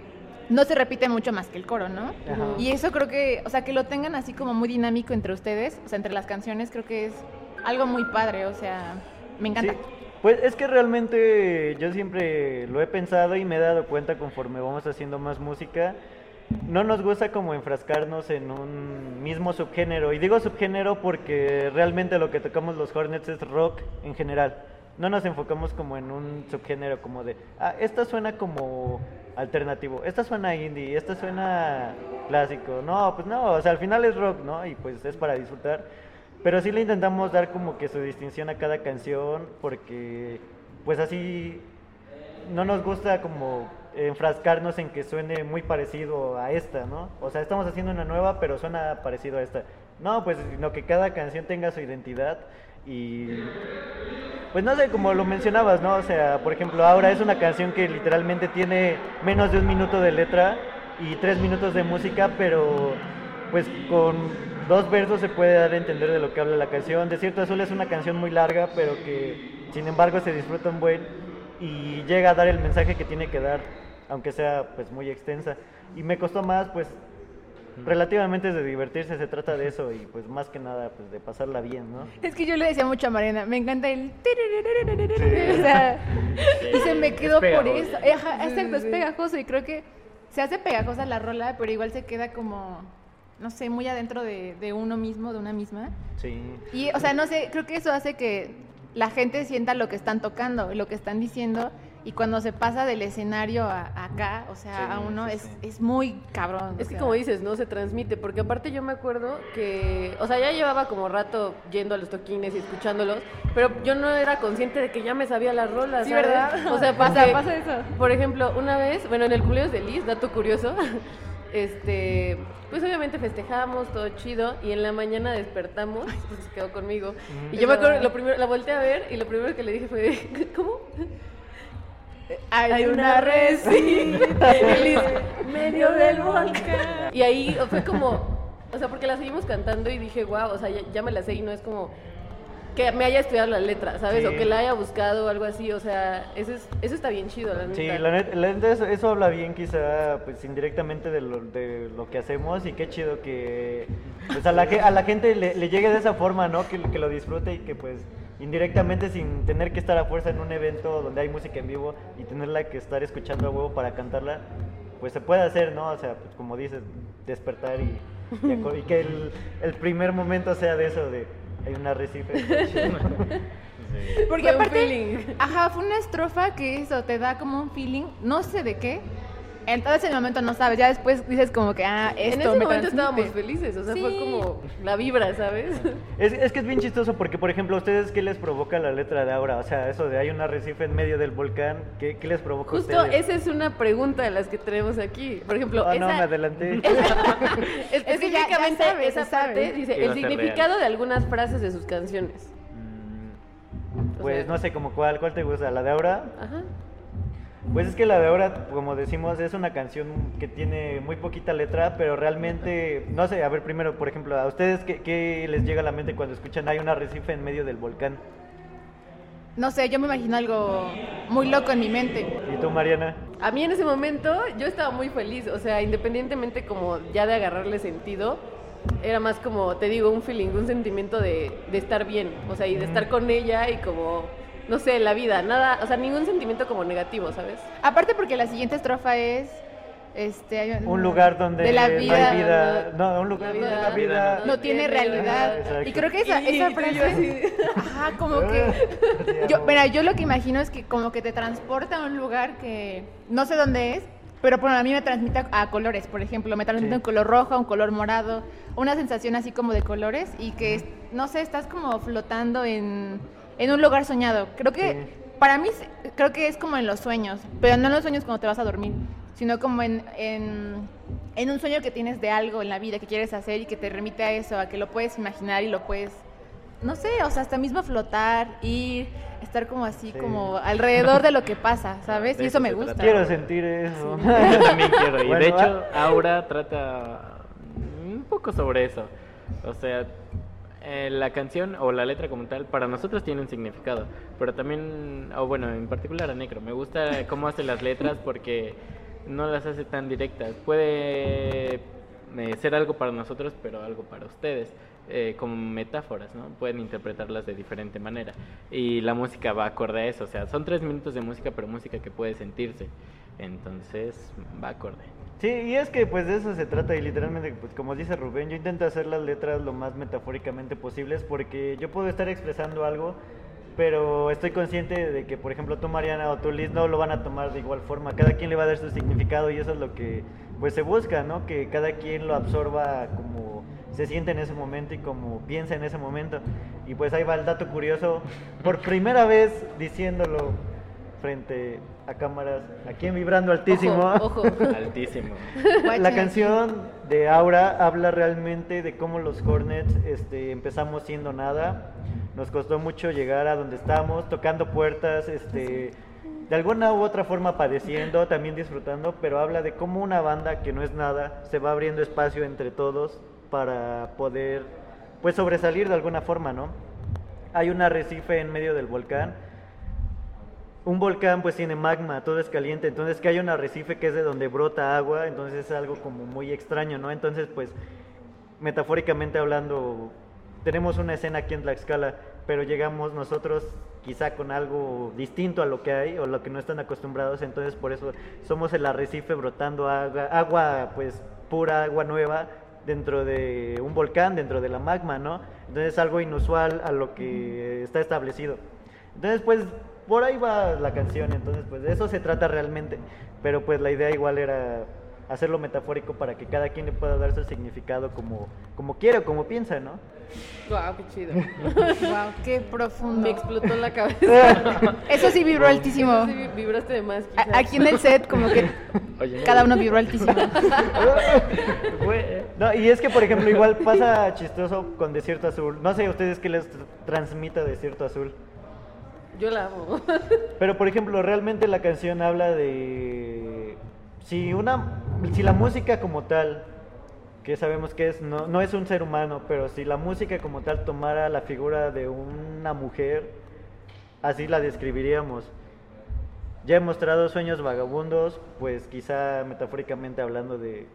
no se repite mucho más que el coro, ¿no? Ajá. Y eso creo que, o sea, que lo tengan así como muy dinámico entre ustedes, o sea, entre las canciones, creo que es algo muy padre, o sea, me encanta. Sí, Pues es que realmente yo siempre lo he pensado y me he dado cuenta conforme vamos haciendo más música. No nos gusta como enfrascarnos en un mismo subgénero. Y digo subgénero porque realmente lo que tocamos los Hornets es rock en general. No nos enfocamos como en un subgénero como de, ah, esta suena como alternativo, esta suena indie, esta suena clásico. No, pues no, o sea, al final es rock, ¿no? Y pues es para disfrutar. Pero sí le intentamos dar como que su distinción a cada canción porque pues así no nos gusta como enfrascarnos en que suene muy parecido a esta, ¿no? O sea, estamos haciendo una nueva, pero suena parecido a esta. No, pues sino que cada canción tenga su identidad y pues no sé, como lo mencionabas, ¿no? O sea, por ejemplo, ahora es una canción que literalmente tiene menos de un minuto de letra y tres minutos de música, pero pues con dos versos se puede dar a entender de lo que habla la canción. Desierto Azul es una canción muy larga, pero que sin embargo se disfruta un buen y llega a dar el mensaje que tiene que dar, aunque sea pues muy extensa. Y me costó más, pues relativamente es de divertirse, se trata de eso y pues más que nada pues de pasarla bien, ¿no? Es que yo le decía mucho a Mariana, me encanta el... (laughs) O sea, y se me Es quedó por eso. Ajá, exacto, es pegajoso y creo que se hace pegajosa la rola, pero igual se queda como, no sé, muy adentro de, de uno mismo, de una misma. Sí. Y, o sea, no sé, creo que eso hace que la gente sienta lo que están tocando, lo que están diciendo, y cuando se pasa del escenario a, a acá, o sea, Sí, a uno, sí, es, sí. es muy cabrón. Es que sea. como dices, no se transmite, porque aparte yo me acuerdo que, o sea, ya llevaba como rato yendo a los toquines y escuchándolos, pero yo no era consciente de que ya me sabía las rolas, Sí, ¿sabes? ¿verdad? O sea, (laughs) O pasa, sea, pasa eso. Por ejemplo, una vez, bueno, en el cumpleaños de Liz, dato curioso, (laughs) este, pues obviamente festejamos, todo chido, y en la mañana despertamos, pues se quedó conmigo, y yo me acuerdo, lo primero, la volteé a ver, y lo primero que le dije fue, (laughs) ¿cómo? Hay una en medio del volcán. Y ahí fue como, o sea, porque la seguimos cantando y dije, wow, o sea, ya, ya me la sé y no es como que me haya estudiado la letra, ¿sabes? Sí. O que la haya buscado o algo así, o sea, eso, es, eso está bien chido, la neta. Sí, la neta, la neta eso, eso habla bien quizá pues indirectamente de lo, de lo que hacemos y qué chido que pues a la, a la gente le, le llegue de esa forma, ¿no? Que, que lo disfrute y que pues indirectamente sin tener que estar a fuerza en un evento donde hay música en vivo y tenerla que estar escuchando a huevo para cantarla, pues se puede hacer, ¿no? O sea, pues como dices, despertar y, y aco- y que el, el primer momento sea de eso, de hay un arrecife. (laughs) Sí. Porque Fue un aparte, feeling. ajá, fue una estrofa que eso te da como un feeling, no sé de qué. Entonces en el momento no sabes, ya después dices como que, ah, esto en ese me momento transmite. estábamos felices, o sea, fue Sí. como la vibra, ¿sabes? Es, es que es bien chistoso porque, por ejemplo, ¿a ustedes qué les provoca la letra de ahora? O sea, eso de hay un arrecife en medio del volcán, ¿qué, qué les provoca a Justo ustedes? esa es una pregunta de las que tenemos aquí. Por ejemplo, Ah, no, esa, me adelanté. (laughs) (laughs) específicamente ya sabes, esa sabes. parte dice Iba el a significado de algunas frases de sus canciones. Mm, O Pues sea- no sé, como cuál, ¿cuál te gusta? ¿La de ahora? Ajá. Pues es que la de ahora, como decimos, es una canción que tiene muy poquita letra, pero realmente, no sé, a ver, primero, por ejemplo, ¿a ustedes qué, qué les llega a la mente cuando escuchan hay un arrecife en medio del volcán? No sé, yo me imagino algo muy loco en mi mente. ¿Y tú, Mariana? A mí en ese momento yo estaba muy feliz, o sea, independientemente como ya de agarrarle sentido, era más como, te digo, un feeling, un sentimiento de, de estar bien, o sea, y de estar con ella y como no sé, la vida, nada, o sea, ningún sentimiento como negativo, ¿sabes? Aparte porque la siguiente estrofa es este hay Un lugar donde de la no vida, hay vida, no, un lugar La donde la vida no tiene realidad. Exacto. Y creo que esa, esa frase Ajá, como que (laughs) (laughs) yo, mira, yo lo que imagino es que como que te transporta a un lugar que no sé dónde es, pero bueno, a mí me transmite a, a colores, por ejemplo, me transmite Sí. un color rojo, un color morado, una sensación así como de colores y que, no sé, estás como flotando en, en un lugar soñado. Creo que, Sí. para mí, creo que es como en los sueños, pero no en los sueños cuando te vas a dormir, sino como en, en, en un sueño que tienes de algo en la vida que quieres hacer y que te remite a eso, a que lo puedes imaginar y lo puedes no sé, o sea, hasta mismo flotar, ir, estar como así, Sí. como alrededor de lo que pasa, ¿sabes? De Y eso eso me gusta. trata. Quiero sentir eso. (laughs) Yo también quiero. Y Bueno, de hecho. Aura trata un poco sobre eso. O sea, eh, la canción o la letra como tal, para nosotros tiene un significado. Pero también, o bueno, en particular a Necro, me gusta cómo hace las letras porque no las hace tan directas. Puede eh, ser algo para nosotros, pero algo para ustedes. eh, como metáforas, ¿no? Pueden interpretarlas de diferente manera. Y la música va acorde a eso. O sea, son tres minutos de música, pero música que puede sentirse. Entonces, va acorde. Sí, y es que pues de eso se trata y literalmente, pues como dice Rubén, yo intento hacer las letras lo más metafóricamente posibles porque yo puedo estar expresando algo, pero estoy consciente de que, por ejemplo, tú Mariana o tú Liz no lo van a tomar de igual forma, cada quien le va a dar su significado y eso es lo que pues se busca, ¿no? Que cada quien lo absorba como se siente en ese momento y como piensa en ese momento. Y pues ahí va el dato curioso, por primera vez diciéndolo frente a cámaras, aquí en Vibrando Altísimo. Ojo, ojo. (laughs) Altísimo. La canción de Aura habla realmente de cómo los Hornets este, empezamos siendo nada. Nos costó mucho llegar a donde estamos, tocando puertas, este, de alguna u otra forma padeciendo, también disfrutando, pero habla de cómo una banda que no es nada se va abriendo espacio entre todos para poder pues sobresalir de alguna forma, ¿no? Hay un arrecife en medio del volcán un volcán pues tiene magma, todo es caliente, entonces que hay un arrecife que es de donde brota agua, entonces es algo como muy extraño, ¿no? Entonces pues metafóricamente hablando, tenemos una escena aquí en Tlaxcala, pero llegamos nosotros quizá con algo distinto a lo que hay o lo que no están acostumbrados, entonces por eso somos el arrecife brotando agua, agua pues pura, agua nueva dentro de un volcán, dentro de la magma, ¿no? Entonces es algo inusual a lo que está establecido. Entonces pues por ahí va la canción, entonces pues de eso se trata realmente, pero pues la idea igual era hacerlo metafórico para que cada quien le pueda dar su significado como, como quiera, o como piensa, ¿no? Guau, qué chido. (laughs) Wow, qué profundo. Me explotó la cabeza. (laughs) Eso sí vibró altísimo. Sí, vibraste de más. Quizás. Aquí en el set como que (laughs) Oye, cada uno vibró altísimo. No, y es que, por ejemplo, igual pasa chistoso con Desierto Azul. No sé a ustedes qué les tr- transmita Desierto Azul. Yo la amo. (laughs) Pero, por ejemplo, realmente la canción habla de... Si, una, si la música como tal, que sabemos que es, no, no es un ser humano, pero si la música como tal tomara la figura de una mujer, así la describiríamos. Ya he mostrado sueños vagabundos, pues quizá metafóricamente hablando de...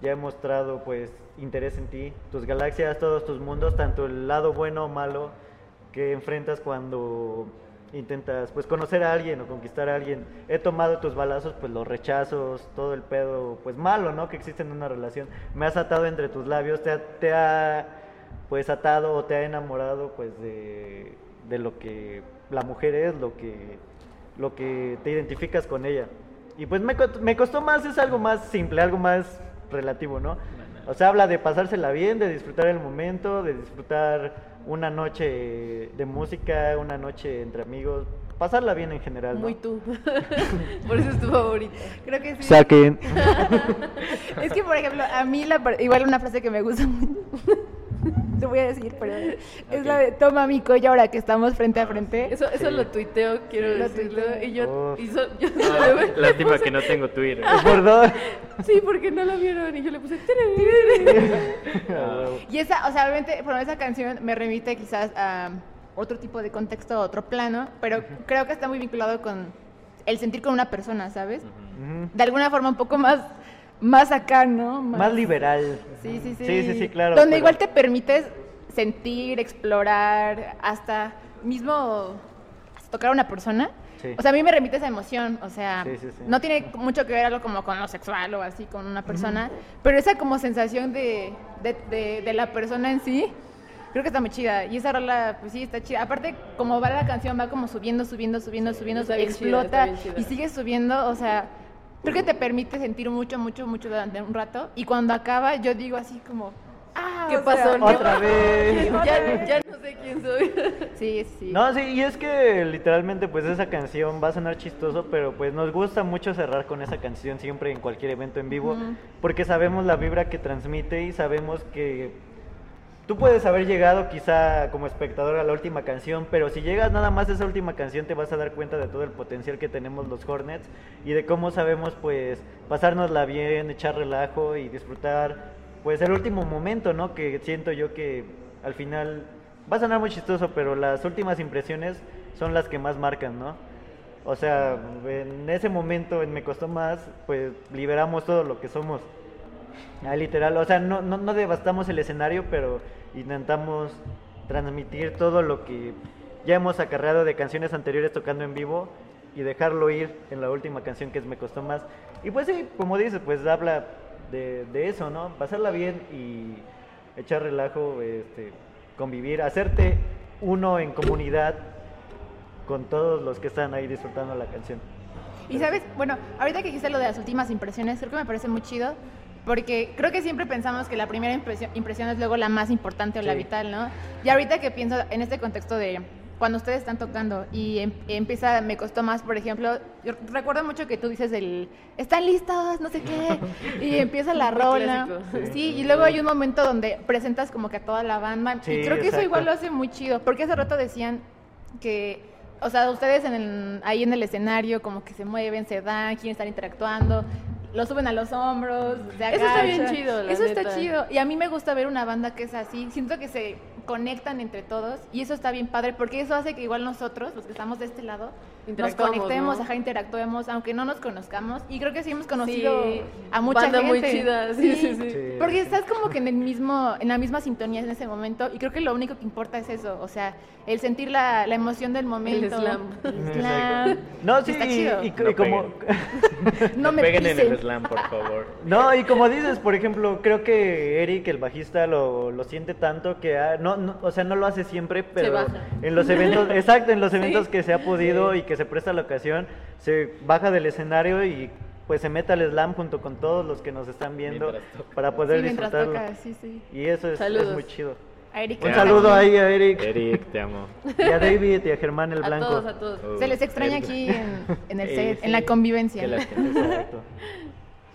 Ya he mostrado pues interés en ti, tus galaxias, todos tus mundos, tanto el lado bueno o malo que enfrentas cuando intentas pues conocer a alguien o conquistar a alguien. He tomado tus balazos, pues los rechazos, todo el pedo pues malo, ¿no? Que existe en una relación. Me has atado entre tus labios, te ha, te ha pues atado o te ha enamorado pues de, de lo que la mujer es, lo que lo que te identificas con ella. Y pues me, me costó más, es algo más simple, algo más relativo, ¿no? O sea, habla de pasársela bien, de disfrutar el momento, de disfrutar una noche de música, una noche entre amigos, pasarla bien en general. ¿no? Muy tú. (laughs) Por eso es tu favorita. Creo que sí. Saquen. (laughs) Es que, por ejemplo, a mí la, igual una frase que me gusta (laughs) mucho, te voy a decir, pero es (laughs) la de toma mi colla ahora que estamos frente a frente. Eso, eso lo tuiteo, quiero Lo decirlo. tuiteo. Y yo, Oh. y so- (laughs) yo Ah, le- Lástima que no tengo Twitter. (laughs) Por dos. Sí, porque no lo vieron. Y yo le puse. Ah, Y esa, o sea, obviamente, bueno, esa canción me remite quizás a otro tipo de contexto, a otro plano, pero creo que está muy vinculado con el sentir con una persona, ¿sabes? De alguna forma un poco más, más acá, ¿no? Más liberal. Sí, sí, sí. Sí, sí, sí, claro. Donde pero- igual te permites sentir, explorar, hasta mismo hasta tocar a una persona, Sí. o sea, a mí me remite esa emoción, o sea, Sí, sí, no tiene mucho que ver algo como con lo sexual o así con una persona, pero esa como sensación de, de, de- de la persona en sí, creo que está muy chida. Y esa rola, pues sí, está chida. Aparte, como va la canción, va como subiendo, subiendo, subiendo, subiendo, explota chida. y sigue subiendo, o sea, creo que te permite sentir mucho, mucho, mucho durante un rato. Y cuando acaba, yo digo así como, ah, ¿Qué o sea, pasó? Otra (laughs) vez. Ya, ya no sé (laughs) quién soy. (laughs) Sí, sí. No, sí, y es que literalmente pues esa canción va a sonar chistoso, pero pues nos gusta mucho cerrar con esa canción siempre en cualquier evento en vivo, porque sabemos la vibra que transmite y sabemos que tú puedes haber llegado quizá como espectador a la última canción, pero si llegas nada más a esa última canción te vas a dar cuenta de todo el potencial que tenemos los Hornets y de cómo sabemos pues pasárnosla bien, echar relajo y disfrutar pues el último momento, ¿no? Que siento yo que al final va a sonar muy chistoso, pero las últimas impresiones son las que más marcan, ¿no? O sea, en ese momento en Me Costó Más, pues liberamos todo lo que somos. Ah, literal, o sea, no, no, devastamos el escenario, pero intentamos transmitir todo lo que ya hemos acarreado de canciones anteriores tocando en vivo y dejarlo ir en la última canción que es Me Costó Más. Y pues sí, como dices, pues habla de, de eso, ¿no? Pasarla bien y echar relajo, este, convivir, hacerte uno en comunidad con todos los que están ahí disfrutando la canción. Y sabes, bueno, ahorita que dijiste lo de las últimas impresiones, creo que me parece muy chido, porque creo que siempre pensamos que la primera impresión, impresión es luego la más importante o la vital, ¿no? Y ahorita que pienso en este contexto de cuando ustedes están tocando y em- empieza, me costó más, por ejemplo, yo recuerdo mucho que tú dices el, están listos, no sé qué, y (laughs) empieza la rola. Sí, y luego hay un momento donde presentas como que a toda la banda, Sí, y creo que eso igual lo hace muy chido, porque hace rato decían que, o sea, ustedes en el- ahí en el escenario como que se mueven, se dan, quieren estar interactuando, lo suben a los hombros, se Eso está bien chido, la Eso está chido. Y a mí me gusta ver una banda que es así. Siento que se conectan entre todos y eso está bien padre porque eso hace que igual nosotros, los que estamos de este lado, nos conectemos, ¿no? ajá, interactuemos, aunque no nos conozcamos. Y creo que sí hemos conocido Sí, a mucha banda gente. muy chida, sí, sí, sí. Sí, Porque sí. estás como que en el mismo, en la misma sintonía en ese momento y creo que lo único que importa es eso, o sea, el sentir la, la emoción del momento. slam. El slam. No, sí, está y- chido. y, y No como (laughs) No me peguen en pisen. el slam, por favor. (laughs) no, y como dices, por ejemplo, creo que Eric, el bajista, lo, lo siente tanto que ah, no, no, o sea, no lo hace siempre, pero baja. en los eventos, (laughs) exacto, en los eventos Sí. que se ha podido y que se presta la ocasión, se baja del escenario y pues se mete al slam junto con todos los que nos están viendo para poder Sí, disfrutarlo. toca, sí, sí. Y eso es, muy chido. A Un saludo ahí a Eric, Eric, te amo. y a David y a Germán el A Blanco. todos, a todos. Oh, Se les extraña Eric. aquí en, en el (laughs) Sí, set, sí. en la convivencia. Que la- Exacto. (laughs)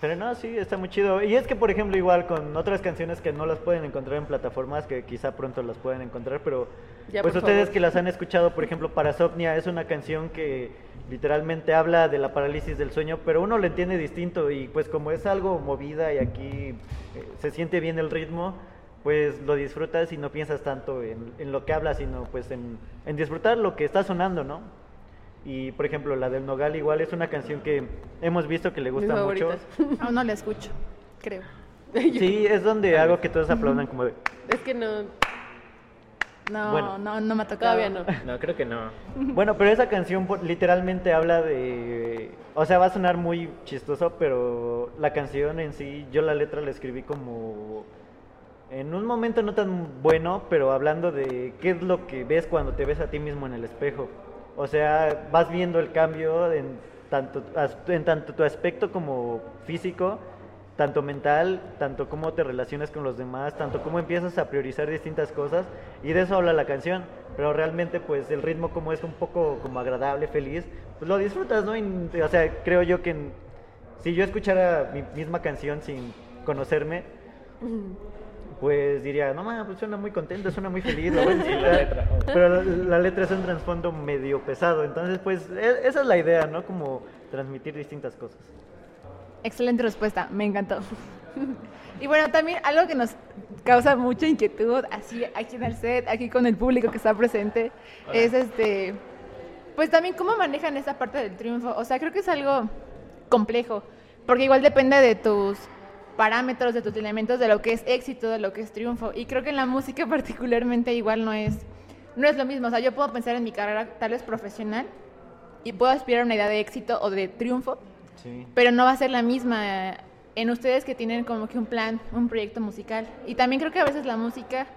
Pero no, sí, está muy chido. Y es que, por ejemplo, igual con otras canciones que no las pueden encontrar en plataformas, que quizá pronto las pueden encontrar, pero Ya, pues ustedes favor. que las han escuchado, por ejemplo, Parasopnia es una canción que literalmente habla de la parálisis del sueño, pero uno lo entiende distinto y pues como es algo movida y aquí eh, se siente bien el ritmo, pues lo disfrutas y no piensas tanto en, en lo que habla, sino pues en, en disfrutar lo que está sonando, ¿no? Y por ejemplo, la del Nogal igual es una canción que hemos visto que le Mis gusta mucho. Aún no la escucho, creo. (laughs) Sí, es donde hago que todos aplaudan como de... Es que no, No, Bueno. no, no me ha tocado. todavía no. No, creo que no. Bueno, pero esa canción literalmente habla de... O sea, va a sonar muy chistoso, pero la canción en sí, yo la letra la escribí como... En un momento no tan bueno, pero hablando de qué es lo que ves cuando te ves a ti mismo en el espejo. O sea, vas viendo el cambio en tanto, en tanto tu aspecto como físico, tanto mental, tanto cómo te relacionas con los demás, tanto cómo empiezas a priorizar distintas cosas y de eso habla la canción, pero realmente pues el ritmo como es un poco como agradable, feliz, pues lo disfrutas, ¿no? Y, o sea, creo yo que en- si yo escuchara mi misma canción sin conocerme, pues diría, no mames, pues suena muy contento, suena muy feliz, la voy a Sí, la disfrutar". letra. pero la, la letra es un trasfondo medio pesado, entonces pues e- esa es la idea, ¿no? Como transmitir distintas cosas. Excelente respuesta, me encantó. Y bueno, también algo que nos causa mucha inquietud, así aquí en el set, aquí con el público que está presente, es este, pues también cómo manejan esa parte del triunfo. O sea, creo que es algo complejo, porque igual depende de tus parámetros, de tus elementos, de lo que es éxito, de lo que es triunfo. Y creo que en la música (laughs) particularmente igual no es, no es lo mismo. O sea, yo puedo pensar en mi carrera tal vez profesional y puedo aspirar a una idea de éxito o de triunfo, Sí. pero no va a ser la misma en ustedes que tienen como que un plan, un proyecto musical. Y también creo que a veces la música...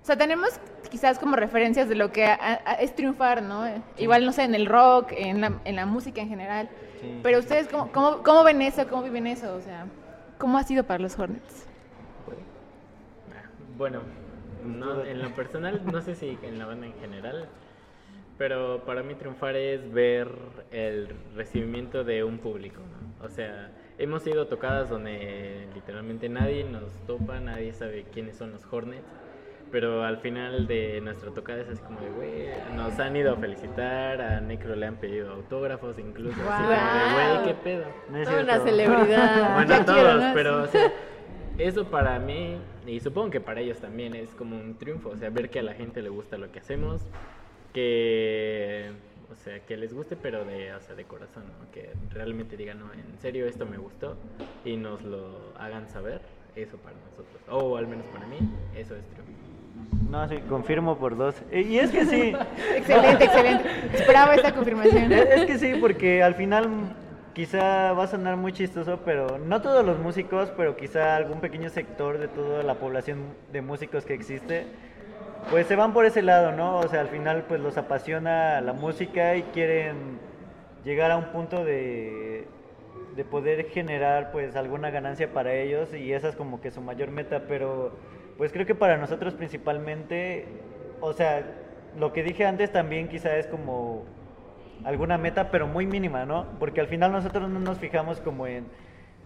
O sea, tenemos quizás como referencias de lo que a- a- es triunfar, ¿no? Igual, no sé, en el rock, en la, en la música en general. Sí, Pero ustedes, ¿cómo, cómo, cómo ven eso? ¿Cómo viven eso? O sea, ¿cómo ha sido para los Hornets? Bueno, no, en lo personal, no sé si en la banda en general, pero para mí triunfar es ver el recibimiento de un público, ¿no? O sea, hemos ido tocadas donde literalmente nadie nos topa, nadie sabe quiénes son los Hornets, pero al final de nuestra tocada es así como de, güey, nos han ido a felicitar, a Necro le han pedido autógrafos incluso, así como de, güey, qué pedo. No Toda una celebridad. (laughs) Bueno, Ya todos, quiero, ¿no? pero o (laughs) sea, eso para mí, y supongo que para ellos también es como un triunfo, o sea, ver que a la gente le gusta lo que hacemos, que, o sea, que les guste, pero de, o sea, de corazón, ¿no? que realmente digan, no, en serio esto me gustó, y nos lo hagan saber, eso para nosotros, o al menos para mí, eso es triunfo. No, sí, confirmo por dos. Eh, Y es que sí, (laughs) Excelente, excelente. Esperaba esta confirmación. (laughs) es, que sí, porque al final quizá va a sonar muy chistoso, pero no todos los músicos, pero quizá algún pequeño sector de toda la población de músicos que existe, pues se van por ese lado, ¿no? O sea, al final pues los apasiona la música y quieren llegar a un punto de, de poder generar pues alguna ganancia para ellos y esa es como que su mayor meta, pero pues creo que para nosotros principalmente, o sea, lo que dije antes también quizá es como alguna meta, pero muy mínima, ¿no? Porque al final nosotros no nos fijamos como en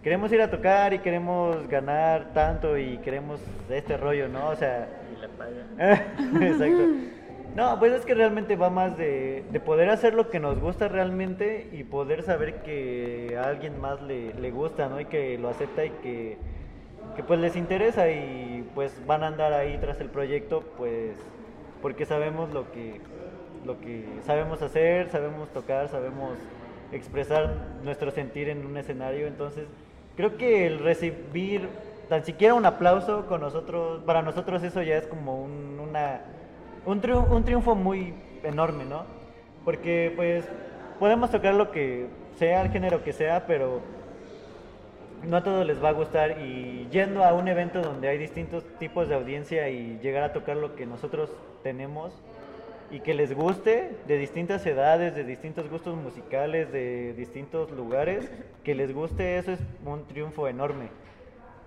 queremos ir a tocar y queremos ganar tanto y queremos este rollo, ¿no? O sea, Y la paga. (laughs) Exacto. No, pues es que realmente va más de, de poder hacer lo que nos gusta realmente y poder saber que a alguien más le, le gusta, ¿no? Y que lo acepta y que, que pues les interesa y pues van a andar ahí tras el proyecto, pues porque sabemos lo que, lo que sabemos hacer, sabemos tocar, sabemos expresar nuestro sentir en un escenario, entonces creo que el recibir tan siquiera un aplauso con nosotros, para nosotros eso ya es como un, una, un, triunfo, un triunfo muy enorme, ¿no? Porque pues podemos tocar lo que sea, el género que sea, pero no a todos les va a gustar y yendo a un evento donde hay distintos tipos de audiencia y llegar a tocar lo que nosotros tenemos y que les guste de distintas edades, de distintos gustos musicales, de distintos lugares, que les guste eso es un triunfo enorme.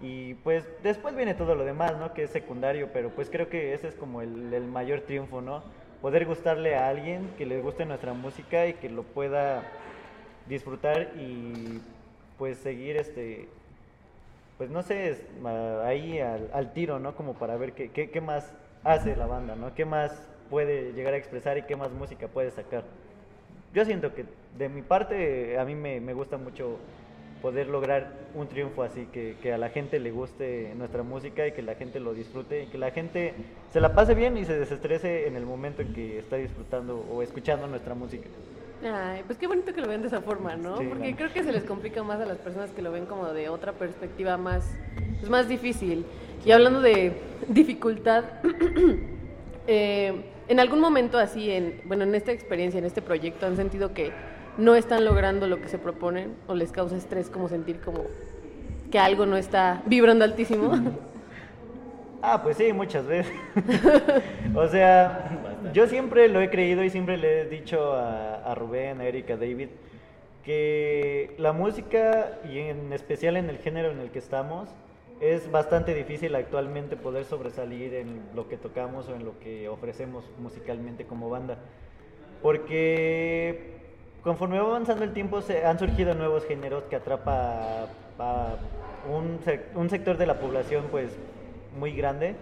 Y pues después viene todo lo demás, ¿no? Que es secundario, pero pues creo que ese es como el, el mayor triunfo, ¿no? Poder gustarle a alguien que le guste nuestra música y que lo pueda disfrutar y pues seguir este pues no sé ahí al, tiro no como para ver qué, qué, qué más hace la banda no qué más puede llegar a expresar y qué más música puede sacar. Yo siento que de mi parte a mí me, me gusta mucho poder lograr un triunfo así que, que a la gente le guste nuestra música y que la gente lo disfrute y que la gente se la pase bien y se desestrese en el momento en que está disfrutando o escuchando nuestra música Ay, pues qué bonito que lo ven de esa forma, ¿no? Sí, Porque claro. creo que se les complica más a las personas que lo ven como de otra perspectiva más, pues más difícil. Y hablando de dificultad, (clears throat) eh, en algún momento así, en, bueno, en esta experiencia, en este proyecto, han sentido que no están logrando lo que se proponen o les causa estrés como sentir como que algo no está vibrando altísimo. (laughs) Ah, pues sí, muchas veces. (laughs) o sea, yo siempre lo he creído y siempre le he dicho a, Rubén, a Erika, a David, que la música, y en especial en el género en el que estamos, es bastante difícil actualmente poder sobresalir en lo que tocamos o en lo que ofrecemos musicalmente como banda. Porque conforme va avanzando el tiempo se han surgido nuevos géneros que atrapa a, un, un sector de la población pues muy grande,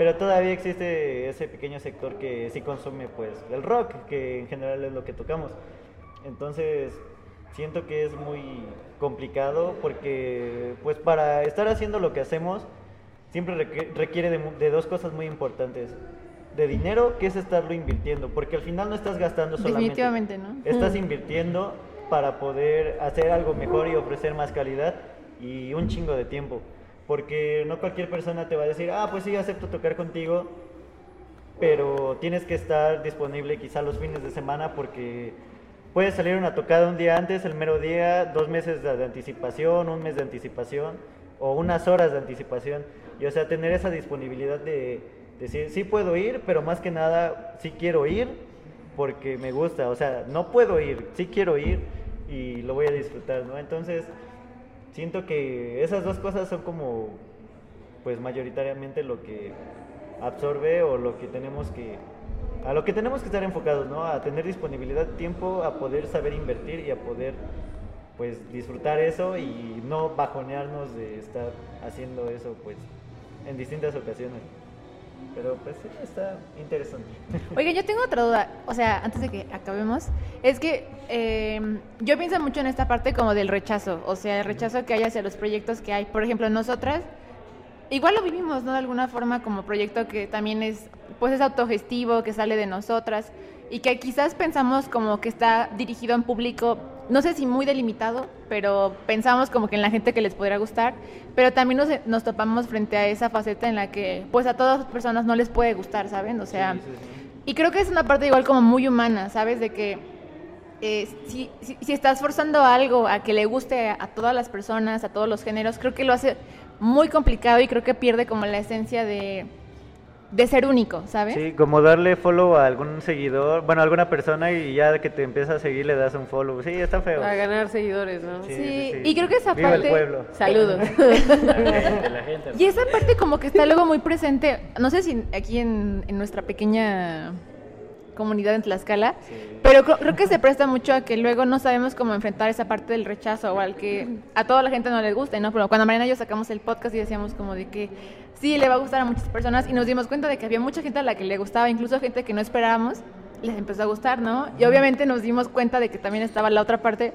pero todavía existe ese pequeño sector que sí consume pues el rock, que en general es lo que tocamos. Entonces, siento que es muy complicado porque pues para estar haciendo lo que hacemos siempre requ- requiere de, de dos cosas muy importantes. De dinero, que es estarlo invirtiendo, porque al final no estás gastando solamente. Definitivamente, ¿no? Estás invirtiendo para poder hacer algo mejor y ofrecer más calidad y un chingo de tiempo. Porque no cualquier persona te va a decir, ah, pues sí, acepto tocar contigo. pero tienes que estar disponible quizá los fines de semana porque puede salir una tocada un día antes, el mero día, dos meses de anticipación, un mes de anticipación o unas horas de anticipación. Y o sea, tener esa disponibilidad de decir, sí puedo ir, pero más que nada, sí quiero ir porque me gusta. O sea, no puedo ir, sí quiero ir y lo voy a disfrutar, ¿no? Entonces, siento que esas dos cosas son como, pues mayoritariamente lo que absorbe o lo que tenemos que a lo que tenemos que estar enfocados, ¿no? A tener disponibilidad, tiempo, a poder saber invertir y a poder pues disfrutar eso y no bajonearnos de estar haciendo eso pues en distintas ocasiones. Pero pues sí, está interesante. (laughs) Oiga, yo tengo otra duda, o sea, antes de que acabemos, es que eh, yo pienso mucho en esta parte como del rechazo, o sea, el rechazo que hay hacia los proyectos que hay. Por ejemplo, nosotras, igual lo vivimos, ¿no? De alguna forma como proyecto que también es, pues es autogestivo, que sale de nosotras y que quizás pensamos como que está dirigido a un público, no sé si muy delimitado, pero pensamos como que en la gente que les podría gustar, pero también nos, nos topamos frente a esa faceta en la que pues a todas las personas no les puede gustar, ¿saben? O sea, Sí, sí, sí. y creo que es una parte igual como muy humana, ¿sabes? De que eh, si, si, si estás forzando algo a que le guste a, a todas las personas, a todos los géneros, creo que lo hace muy complicado y creo que pierde como la esencia de, de ser único, ¿sabes? Sí, como darle follow a algún seguidor, bueno, a alguna persona y ya que te empieza a seguir le das un follow. Sí, está feo. A ganar seguidores, ¿no? Sí, Sí, y creo que esa Viva parte- el pueblo. Saludos. (laughs) La gente, la gente. Y esa parte como que está luego muy presente, no sé si aquí en, en nuestra pequeña comunidad en Tlaxcala, pero creo, creo que se presta mucho a que luego no sabemos cómo enfrentar esa parte del rechazo o al que a toda la gente no les guste, ¿no? Pero cuando Mariana y yo sacamos el podcast y decíamos como de que sí, le va a gustar a muchas personas y nos dimos cuenta de que había mucha gente a la que le gustaba, incluso gente que no esperábamos, les empezó a gustar, ¿no? Y obviamente nos dimos cuenta de que también estaba la otra parte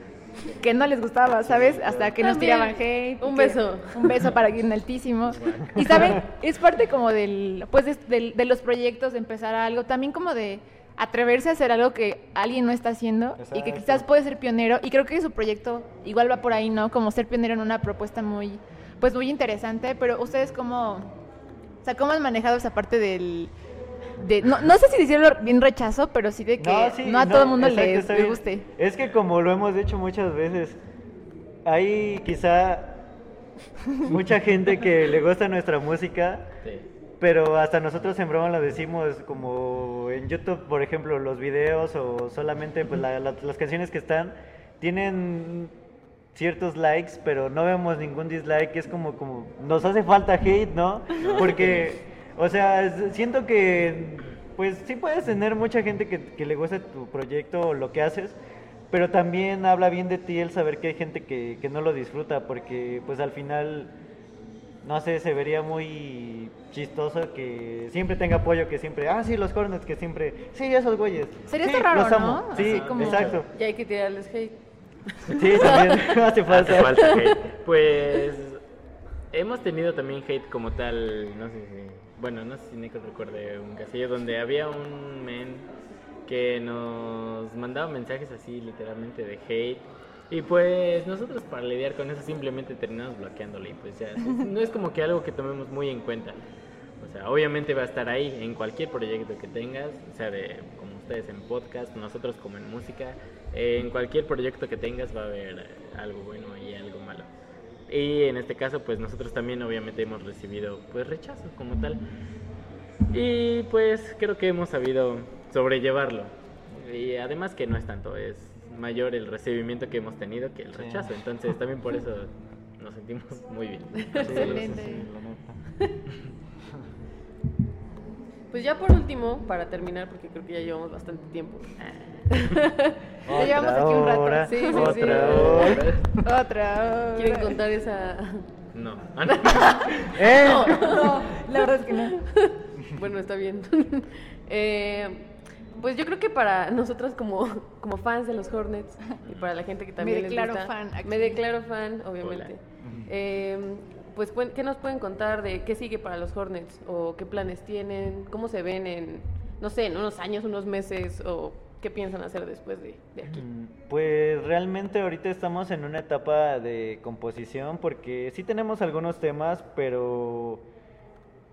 que no les gustaba, ¿sabes? Hasta que nos tiraban hate. Un beso. Un beso para quien altísimo. Y saben, es parte como del, pues de, del- de los proyectos, de empezar algo, también como de atreverse a hacer algo que alguien no está haciendo y que quizás puede ser pionero. Y creo que su proyecto igual va por ahí, ¿no? Como ser pionero en una propuesta muy, pues muy interesante. Pero ustedes cómo, o sea, cómo han manejado esa parte del, de, no, no sé si decirlo bien rechazo, pero sí de que no, sí, a todo el mundo le, guste. Es que como lo hemos dicho muchas veces, hay quizá mucha gente que le gusta nuestra música, Sí. pero hasta nosotros en broma lo decimos como en YouTube, por ejemplo, los videos o solamente pues, la- la- las canciones que están tienen ciertos likes, pero no vemos ningún dislike, es como, como nos hace falta hate, ¿no? (laughs) Porque, o sea, siento que, pues sí puedes tener mucha gente que, que le guste tu proyecto o lo que haces, pero también habla bien de ti el saber que hay gente que, que no lo disfruta, porque pues al final no sé, se vería muy chistoso que siempre tenga apoyo, que siempre, ah, sí, los Hornets, que siempre, sí, esos güeyes. Sería sí, raro, los amo". ¿no? Sí, como- exacto. Y hay que tirarles hate. Sí, también (laughs) hace falta. Hace falta hate. Pues hemos tenido también hate como tal, no sé si, bueno, no sé si Nico recuerde un casillo donde había un men que nos mandaba mensajes así literalmente de hate y pues nosotros para lidiar con eso simplemente terminamos bloqueándole y pues ya, no es como que algo que tomemos muy en cuenta. O sea, obviamente va a estar ahí en cualquier proyecto que tengas, o sea, de, como ustedes en podcast, nosotros como en música, en cualquier proyecto que tengas va a haber algo bueno y algo malo. Y en este caso, pues nosotros también obviamente hemos recibido pues rechazo como tal. Y pues creo que hemos sabido sobrellevarlo. Y además que no es tanto, es mayor el recibimiento que hemos tenido que el Sí. rechazo. Entonces también por eso nos sentimos muy bien. (laughs) Excelente. sí, sí. Pues ya por último, para terminar, porque creo que ya llevamos bastante tiempo. (laughs) Ya llevamos aquí un rato. hora, Sí, sí, otra sí. hora. Otra. ¿Quieren contar esa...? No. (laughs) (laughs) ¡Eh! No, la verdad es que no. Bueno, está bien. Eh, pues yo creo que para nosotros como, como fans de los Hornets y para la gente que también les declaro gusta, fan aquí. me declaro fan, obviamente. Eh, pues qué nos pueden contar de qué sigue para los Hornets o qué planes tienen, cómo se ven en no sé, en unos años, unos meses o qué piensan hacer después de, de aquí. Mm, Pues realmente ahorita estamos en una etapa de composición porque sí tenemos algunos temas, pero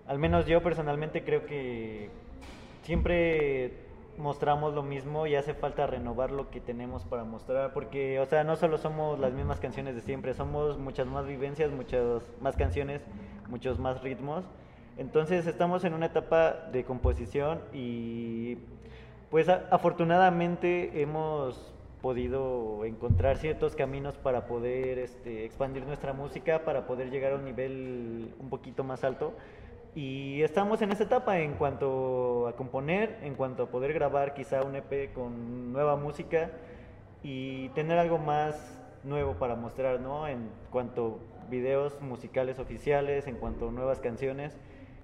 al menos yo personalmente creo que siempre mostramos lo mismo y hace falta renovar lo que tenemos para mostrar porque o sea no solo somos las mismas canciones de siempre somos muchas más vivencias muchas más canciones muchos más ritmos entonces estamos en una etapa de composición y pues afortunadamente hemos podido encontrar ciertos caminos para poder este, expandir nuestra música para poder llegar a un nivel un poquito más alto y estamos en esa etapa en cuanto a componer, en cuanto a poder grabar quizá un EP con nueva música y tener algo más nuevo para mostrar, ¿no? En cuanto a videos musicales oficiales, en cuanto a nuevas canciones,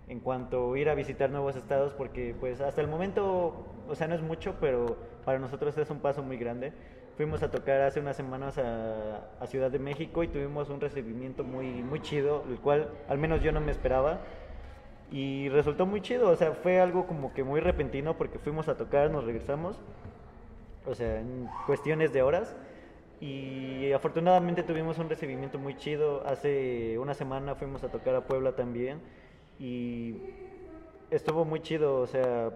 en cuanto a ir a visitar nuevos estados, porque pues hasta el momento, o sea, no es mucho, pero para nosotros es un paso muy grande. Fuimos a tocar hace unas semanas a, a Ciudad de México y tuvimos un recibimiento muy, muy chido, el cual al menos yo no me esperaba y resultó muy chido, o sea, fue algo como que muy repentino porque fuimos a tocar, nos regresamos, o sea, en cuestiones de horas. Y afortunadamente tuvimos un recibimiento muy chido. Hace una semana fuimos a tocar a Puebla también. Y estuvo muy chido, o sea,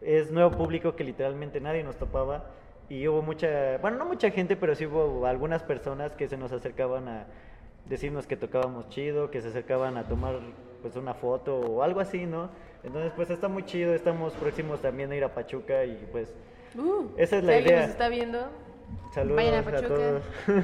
es nuevo público que literalmente nadie nos topaba. Y hubo mucha, bueno, no mucha gente, pero sí hubo algunas personas que se nos acercaban a decirnos que tocábamos chido, que se acercaban a tomar pues una foto o algo así, ¿no? Entonces pues está muy chido, estamos próximos también a ir a Pachuca y pues uh, esa es la idea. nos está viendo? Saludos a, todos. (laughs)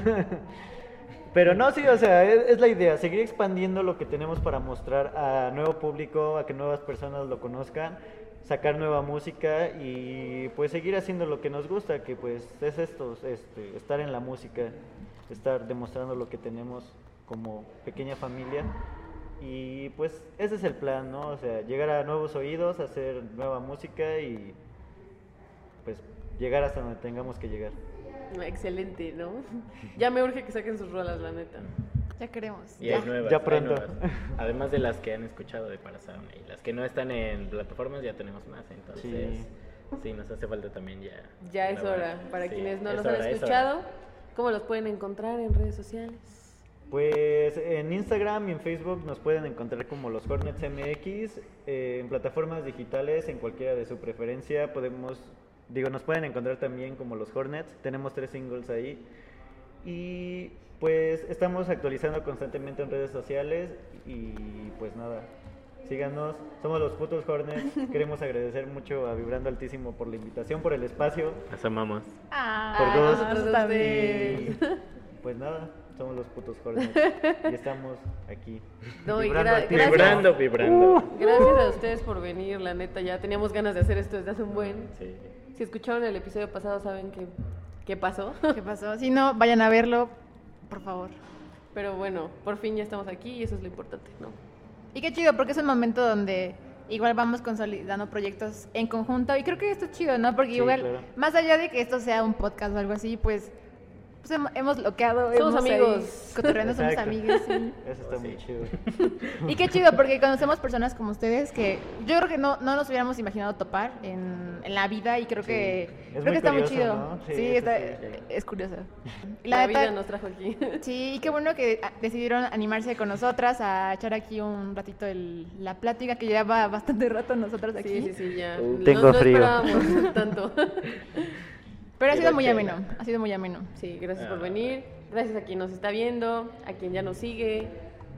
Pero no, sí, o sea, es, la idea, seguir expandiendo lo que tenemos para mostrar a nuevo público, a que nuevas personas lo conozcan, sacar nueva música y pues seguir haciendo lo que nos gusta, que pues es esto, este, estar en la música, estar demostrando lo que tenemos como pequeña familia y pues ese es el plan, ¿no? O sea, llegar a nuevos oídos, hacer nueva música y pues llegar hasta donde tengamos que llegar. Excelente, ¿no? (laughs) Ya me urge que saquen sus rolas, la neta. Ya queremos. Y ya. nuevas, ya pronto. Además de las que han escuchado de Parasauna y las que no están en plataformas ya tenemos más, entonces sí, nos hace falta también ya. Ya es hora. Para quienes no los han escuchado, ¿cómo los pueden encontrar en redes sociales? Pues en Instagram y en Facebook nos pueden encontrar como los Hornets MX, eh, en plataformas digitales, en cualquiera de su preferencia, podemos, digo, nos pueden encontrar también como los Hornets, tenemos tres singles ahí y pues estamos actualizando constantemente en redes sociales y pues nada, síganos, somos los putos Hornets, (laughs) queremos agradecer mucho a Vibrando Altísimo por la invitación, por el espacio. Las amamos. Ah, por dos. Y, pues nada somos los putos jóvenes (laughs) y estamos aquí. vibrando, vibrando, Gracias a ustedes por venir, la neta, ya teníamos ganas de hacer esto desde hace un buen. Si escucharon el episodio pasado, saben qué, qué pasó. ¿Qué pasó? Si no, vayan a verlo, por favor. Pero bueno, por fin ya estamos aquí y eso es lo importante, ¿no? Y qué chido, porque es un momento donde igual vamos consolidando proyectos en conjunto y creo que esto es chido, ¿no? Porque igual, más allá de que esto sea un podcast o algo así, pues pues hemos bloqueado. Somos amigos. Cotorreando somos amigos, sí. Eso está muy chido. (laughs) y qué chido, porque conocemos personas como ustedes que yo creo que no, no nos hubiéramos imaginado topar en, en la vida y creo que creo que está muy chido. Sí, está, es curioso. (laughs) La, vida nos trajo aquí. (laughs) Sí, y qué bueno que decidieron animarse con nosotras a echar aquí un ratito el, la plática que lleva bastante rato nosotros aquí. Sí, sí, sí, ya. Uh, tengo frío. No tanto. Pero ha sido muy ameno, ha sido muy ameno. Sí, gracias por ah. venir. Gracias a quien nos está viendo, a quien ya nos sigue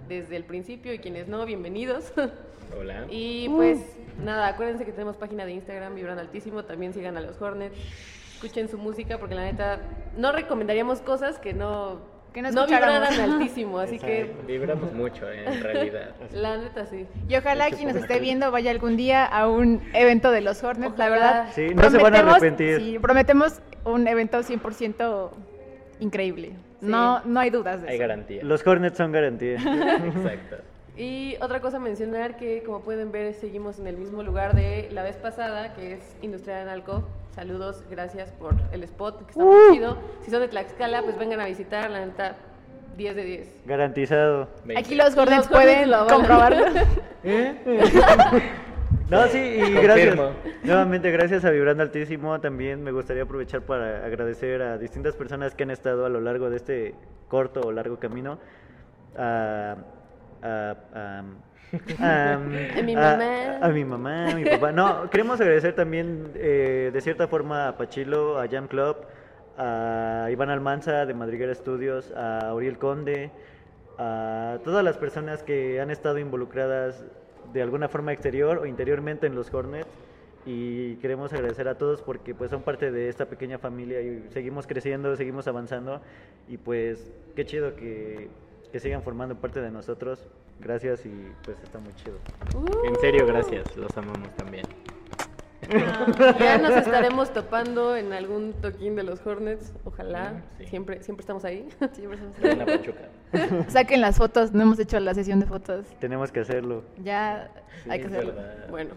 desde el principio y quienes no, bienvenidos. (laughs) Hola. Y pues nada, acuérdense que tenemos página de Instagram, Vibran Altísimo, también sigan a los Hornets, escuchen su música porque la neta no recomendaríamos cosas que no que no, vibraran (laughs) altísimo, así que... Vibramos mucho, en (laughs) realidad. La neta, sí. Y ojalá quien nos esté viendo vaya algún día a un evento de los Hornets, la verdad. Sí, no se van a arrepentir. Sí, prometemos un evento 100% increíble. No, no hay dudas de hay garantía. Los Hornets son garantía. (laughs) Exacto. Y otra cosa mencionar que como pueden ver seguimos en el mismo lugar de la vez pasada, que es Industrial Analco. Saludos, gracias por el spot, que está muy uh. chido. Si son de Tlaxcala, pues vengan a visitar, la neta, 10 de 10. Garantizado. Aquí los Hornets pueden comprobarlo. (laughs) (laughs) ¿Eh? (laughs) No, sí, y gracias. Nuevamente, gracias a Vibrando Altísimo. También me gustaría aprovechar para agradecer a distintas personas que han estado a lo largo de este corto o largo camino. A, A, (laughs) A mi mamá. A, mi mamá, a mi papá. No, (laughs) queremos agradecer también eh, de cierta forma a Pachilo, a Jam Club, a Iván Almanza de Madriguera Studios, a Auriel Conde, a todas las personas que han estado involucradas de alguna forma exterior o interiormente en los Hornets y queremos agradecer a todos porque pues son parte de esta pequeña familia y seguimos creciendo, seguimos avanzando y pues qué chido que, que sigan formando parte de nosotros. Gracias y pues está muy chido. Uh, En serio, gracias. Los amamos también. ya nos (laughs) estaremos topando en algún toquín de los Hornets, ojalá. Sí. Siempre, siempre estamos ahí. (laughs) Siempre estamos En la Pachuca. (laughs) Saquen las fotos, no hemos hecho la sesión de fotos. Tenemos que hacerlo. Ya Sí, hay que hacerlo. verdad. Bueno,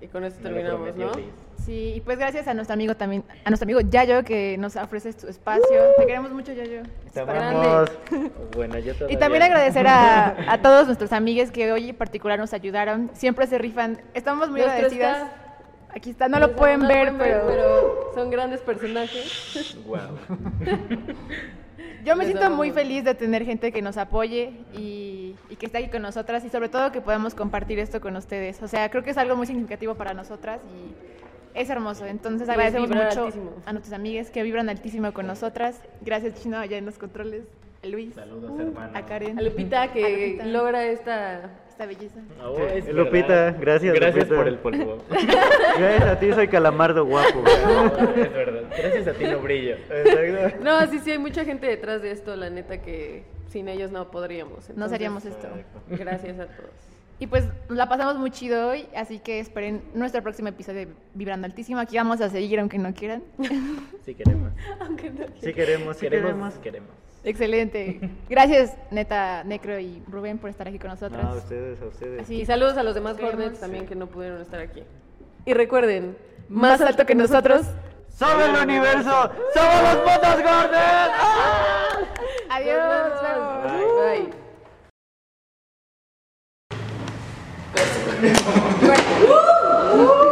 y con esto terminamos, ¿no? Sí, y pues gracias a nuestro amigo también, a nuestro amigo Yayo que nos ofrece tu espacio. Te queremos mucho, Yayo. Te grande. amamos. (laughs) Bueno, yo Y todavía también no. agradecer a, a (laughs) todos nuestros amigues que hoy en particular nos ayudaron. Siempre se rifan. Estamos muy Nuestro agradecidas. staff. Aquí está, no lo pueden No ver, pueden pero, pero son grandes personajes. Guau. (laughs) yo me les siento muy feliz de tener gente que nos apoye y, y que esté aquí con nosotras y sobre todo que podamos compartir esto con ustedes. O sea, creo que es algo muy significativo para nosotras y es hermoso. Entonces agradecemos mucho altísimo. a nuestros amigues que vibran altísimo con nosotras. Gracias Chino allá en los controles, a Luis, Saludos, hermano. a Karen, A Lupita que A Lupita. logra esta... esta belleza. Oh, Sí, es Lupita, verdad. gracias, Gracias Lupita. por el polvo. (laughs) Gracias a ti soy calamardo guapo. No, (laughs) es verdad. Gracias a ti no brillo. Exacto. No, sí, sí, hay mucha gente detrás de esto, la neta, que sin ellos no podríamos. No seríamos esto. Gracias a todos. Y pues nos la pasamos muy chido hoy, así que esperen nuestro próximo episodio de Vibrando Altísimo. Aquí vamos a seguir aunque no quieran. Sí queremos. (laughs) Aunque no Sí queremos, sí Queremos, queremos. queremos. Excelente. Gracias, neta, Necro y Rubén, por estar aquí con nosotras. No, a ustedes, a ustedes. Así Y saludos a los demás Hornets también que no pudieron estar aquí. Y recuerden, Más alto que nosotros. ¡Sobre el universo! ¡Somos los Botas Gordes! (laughs) Adiós. Nos vemos. nos vemos. Bye.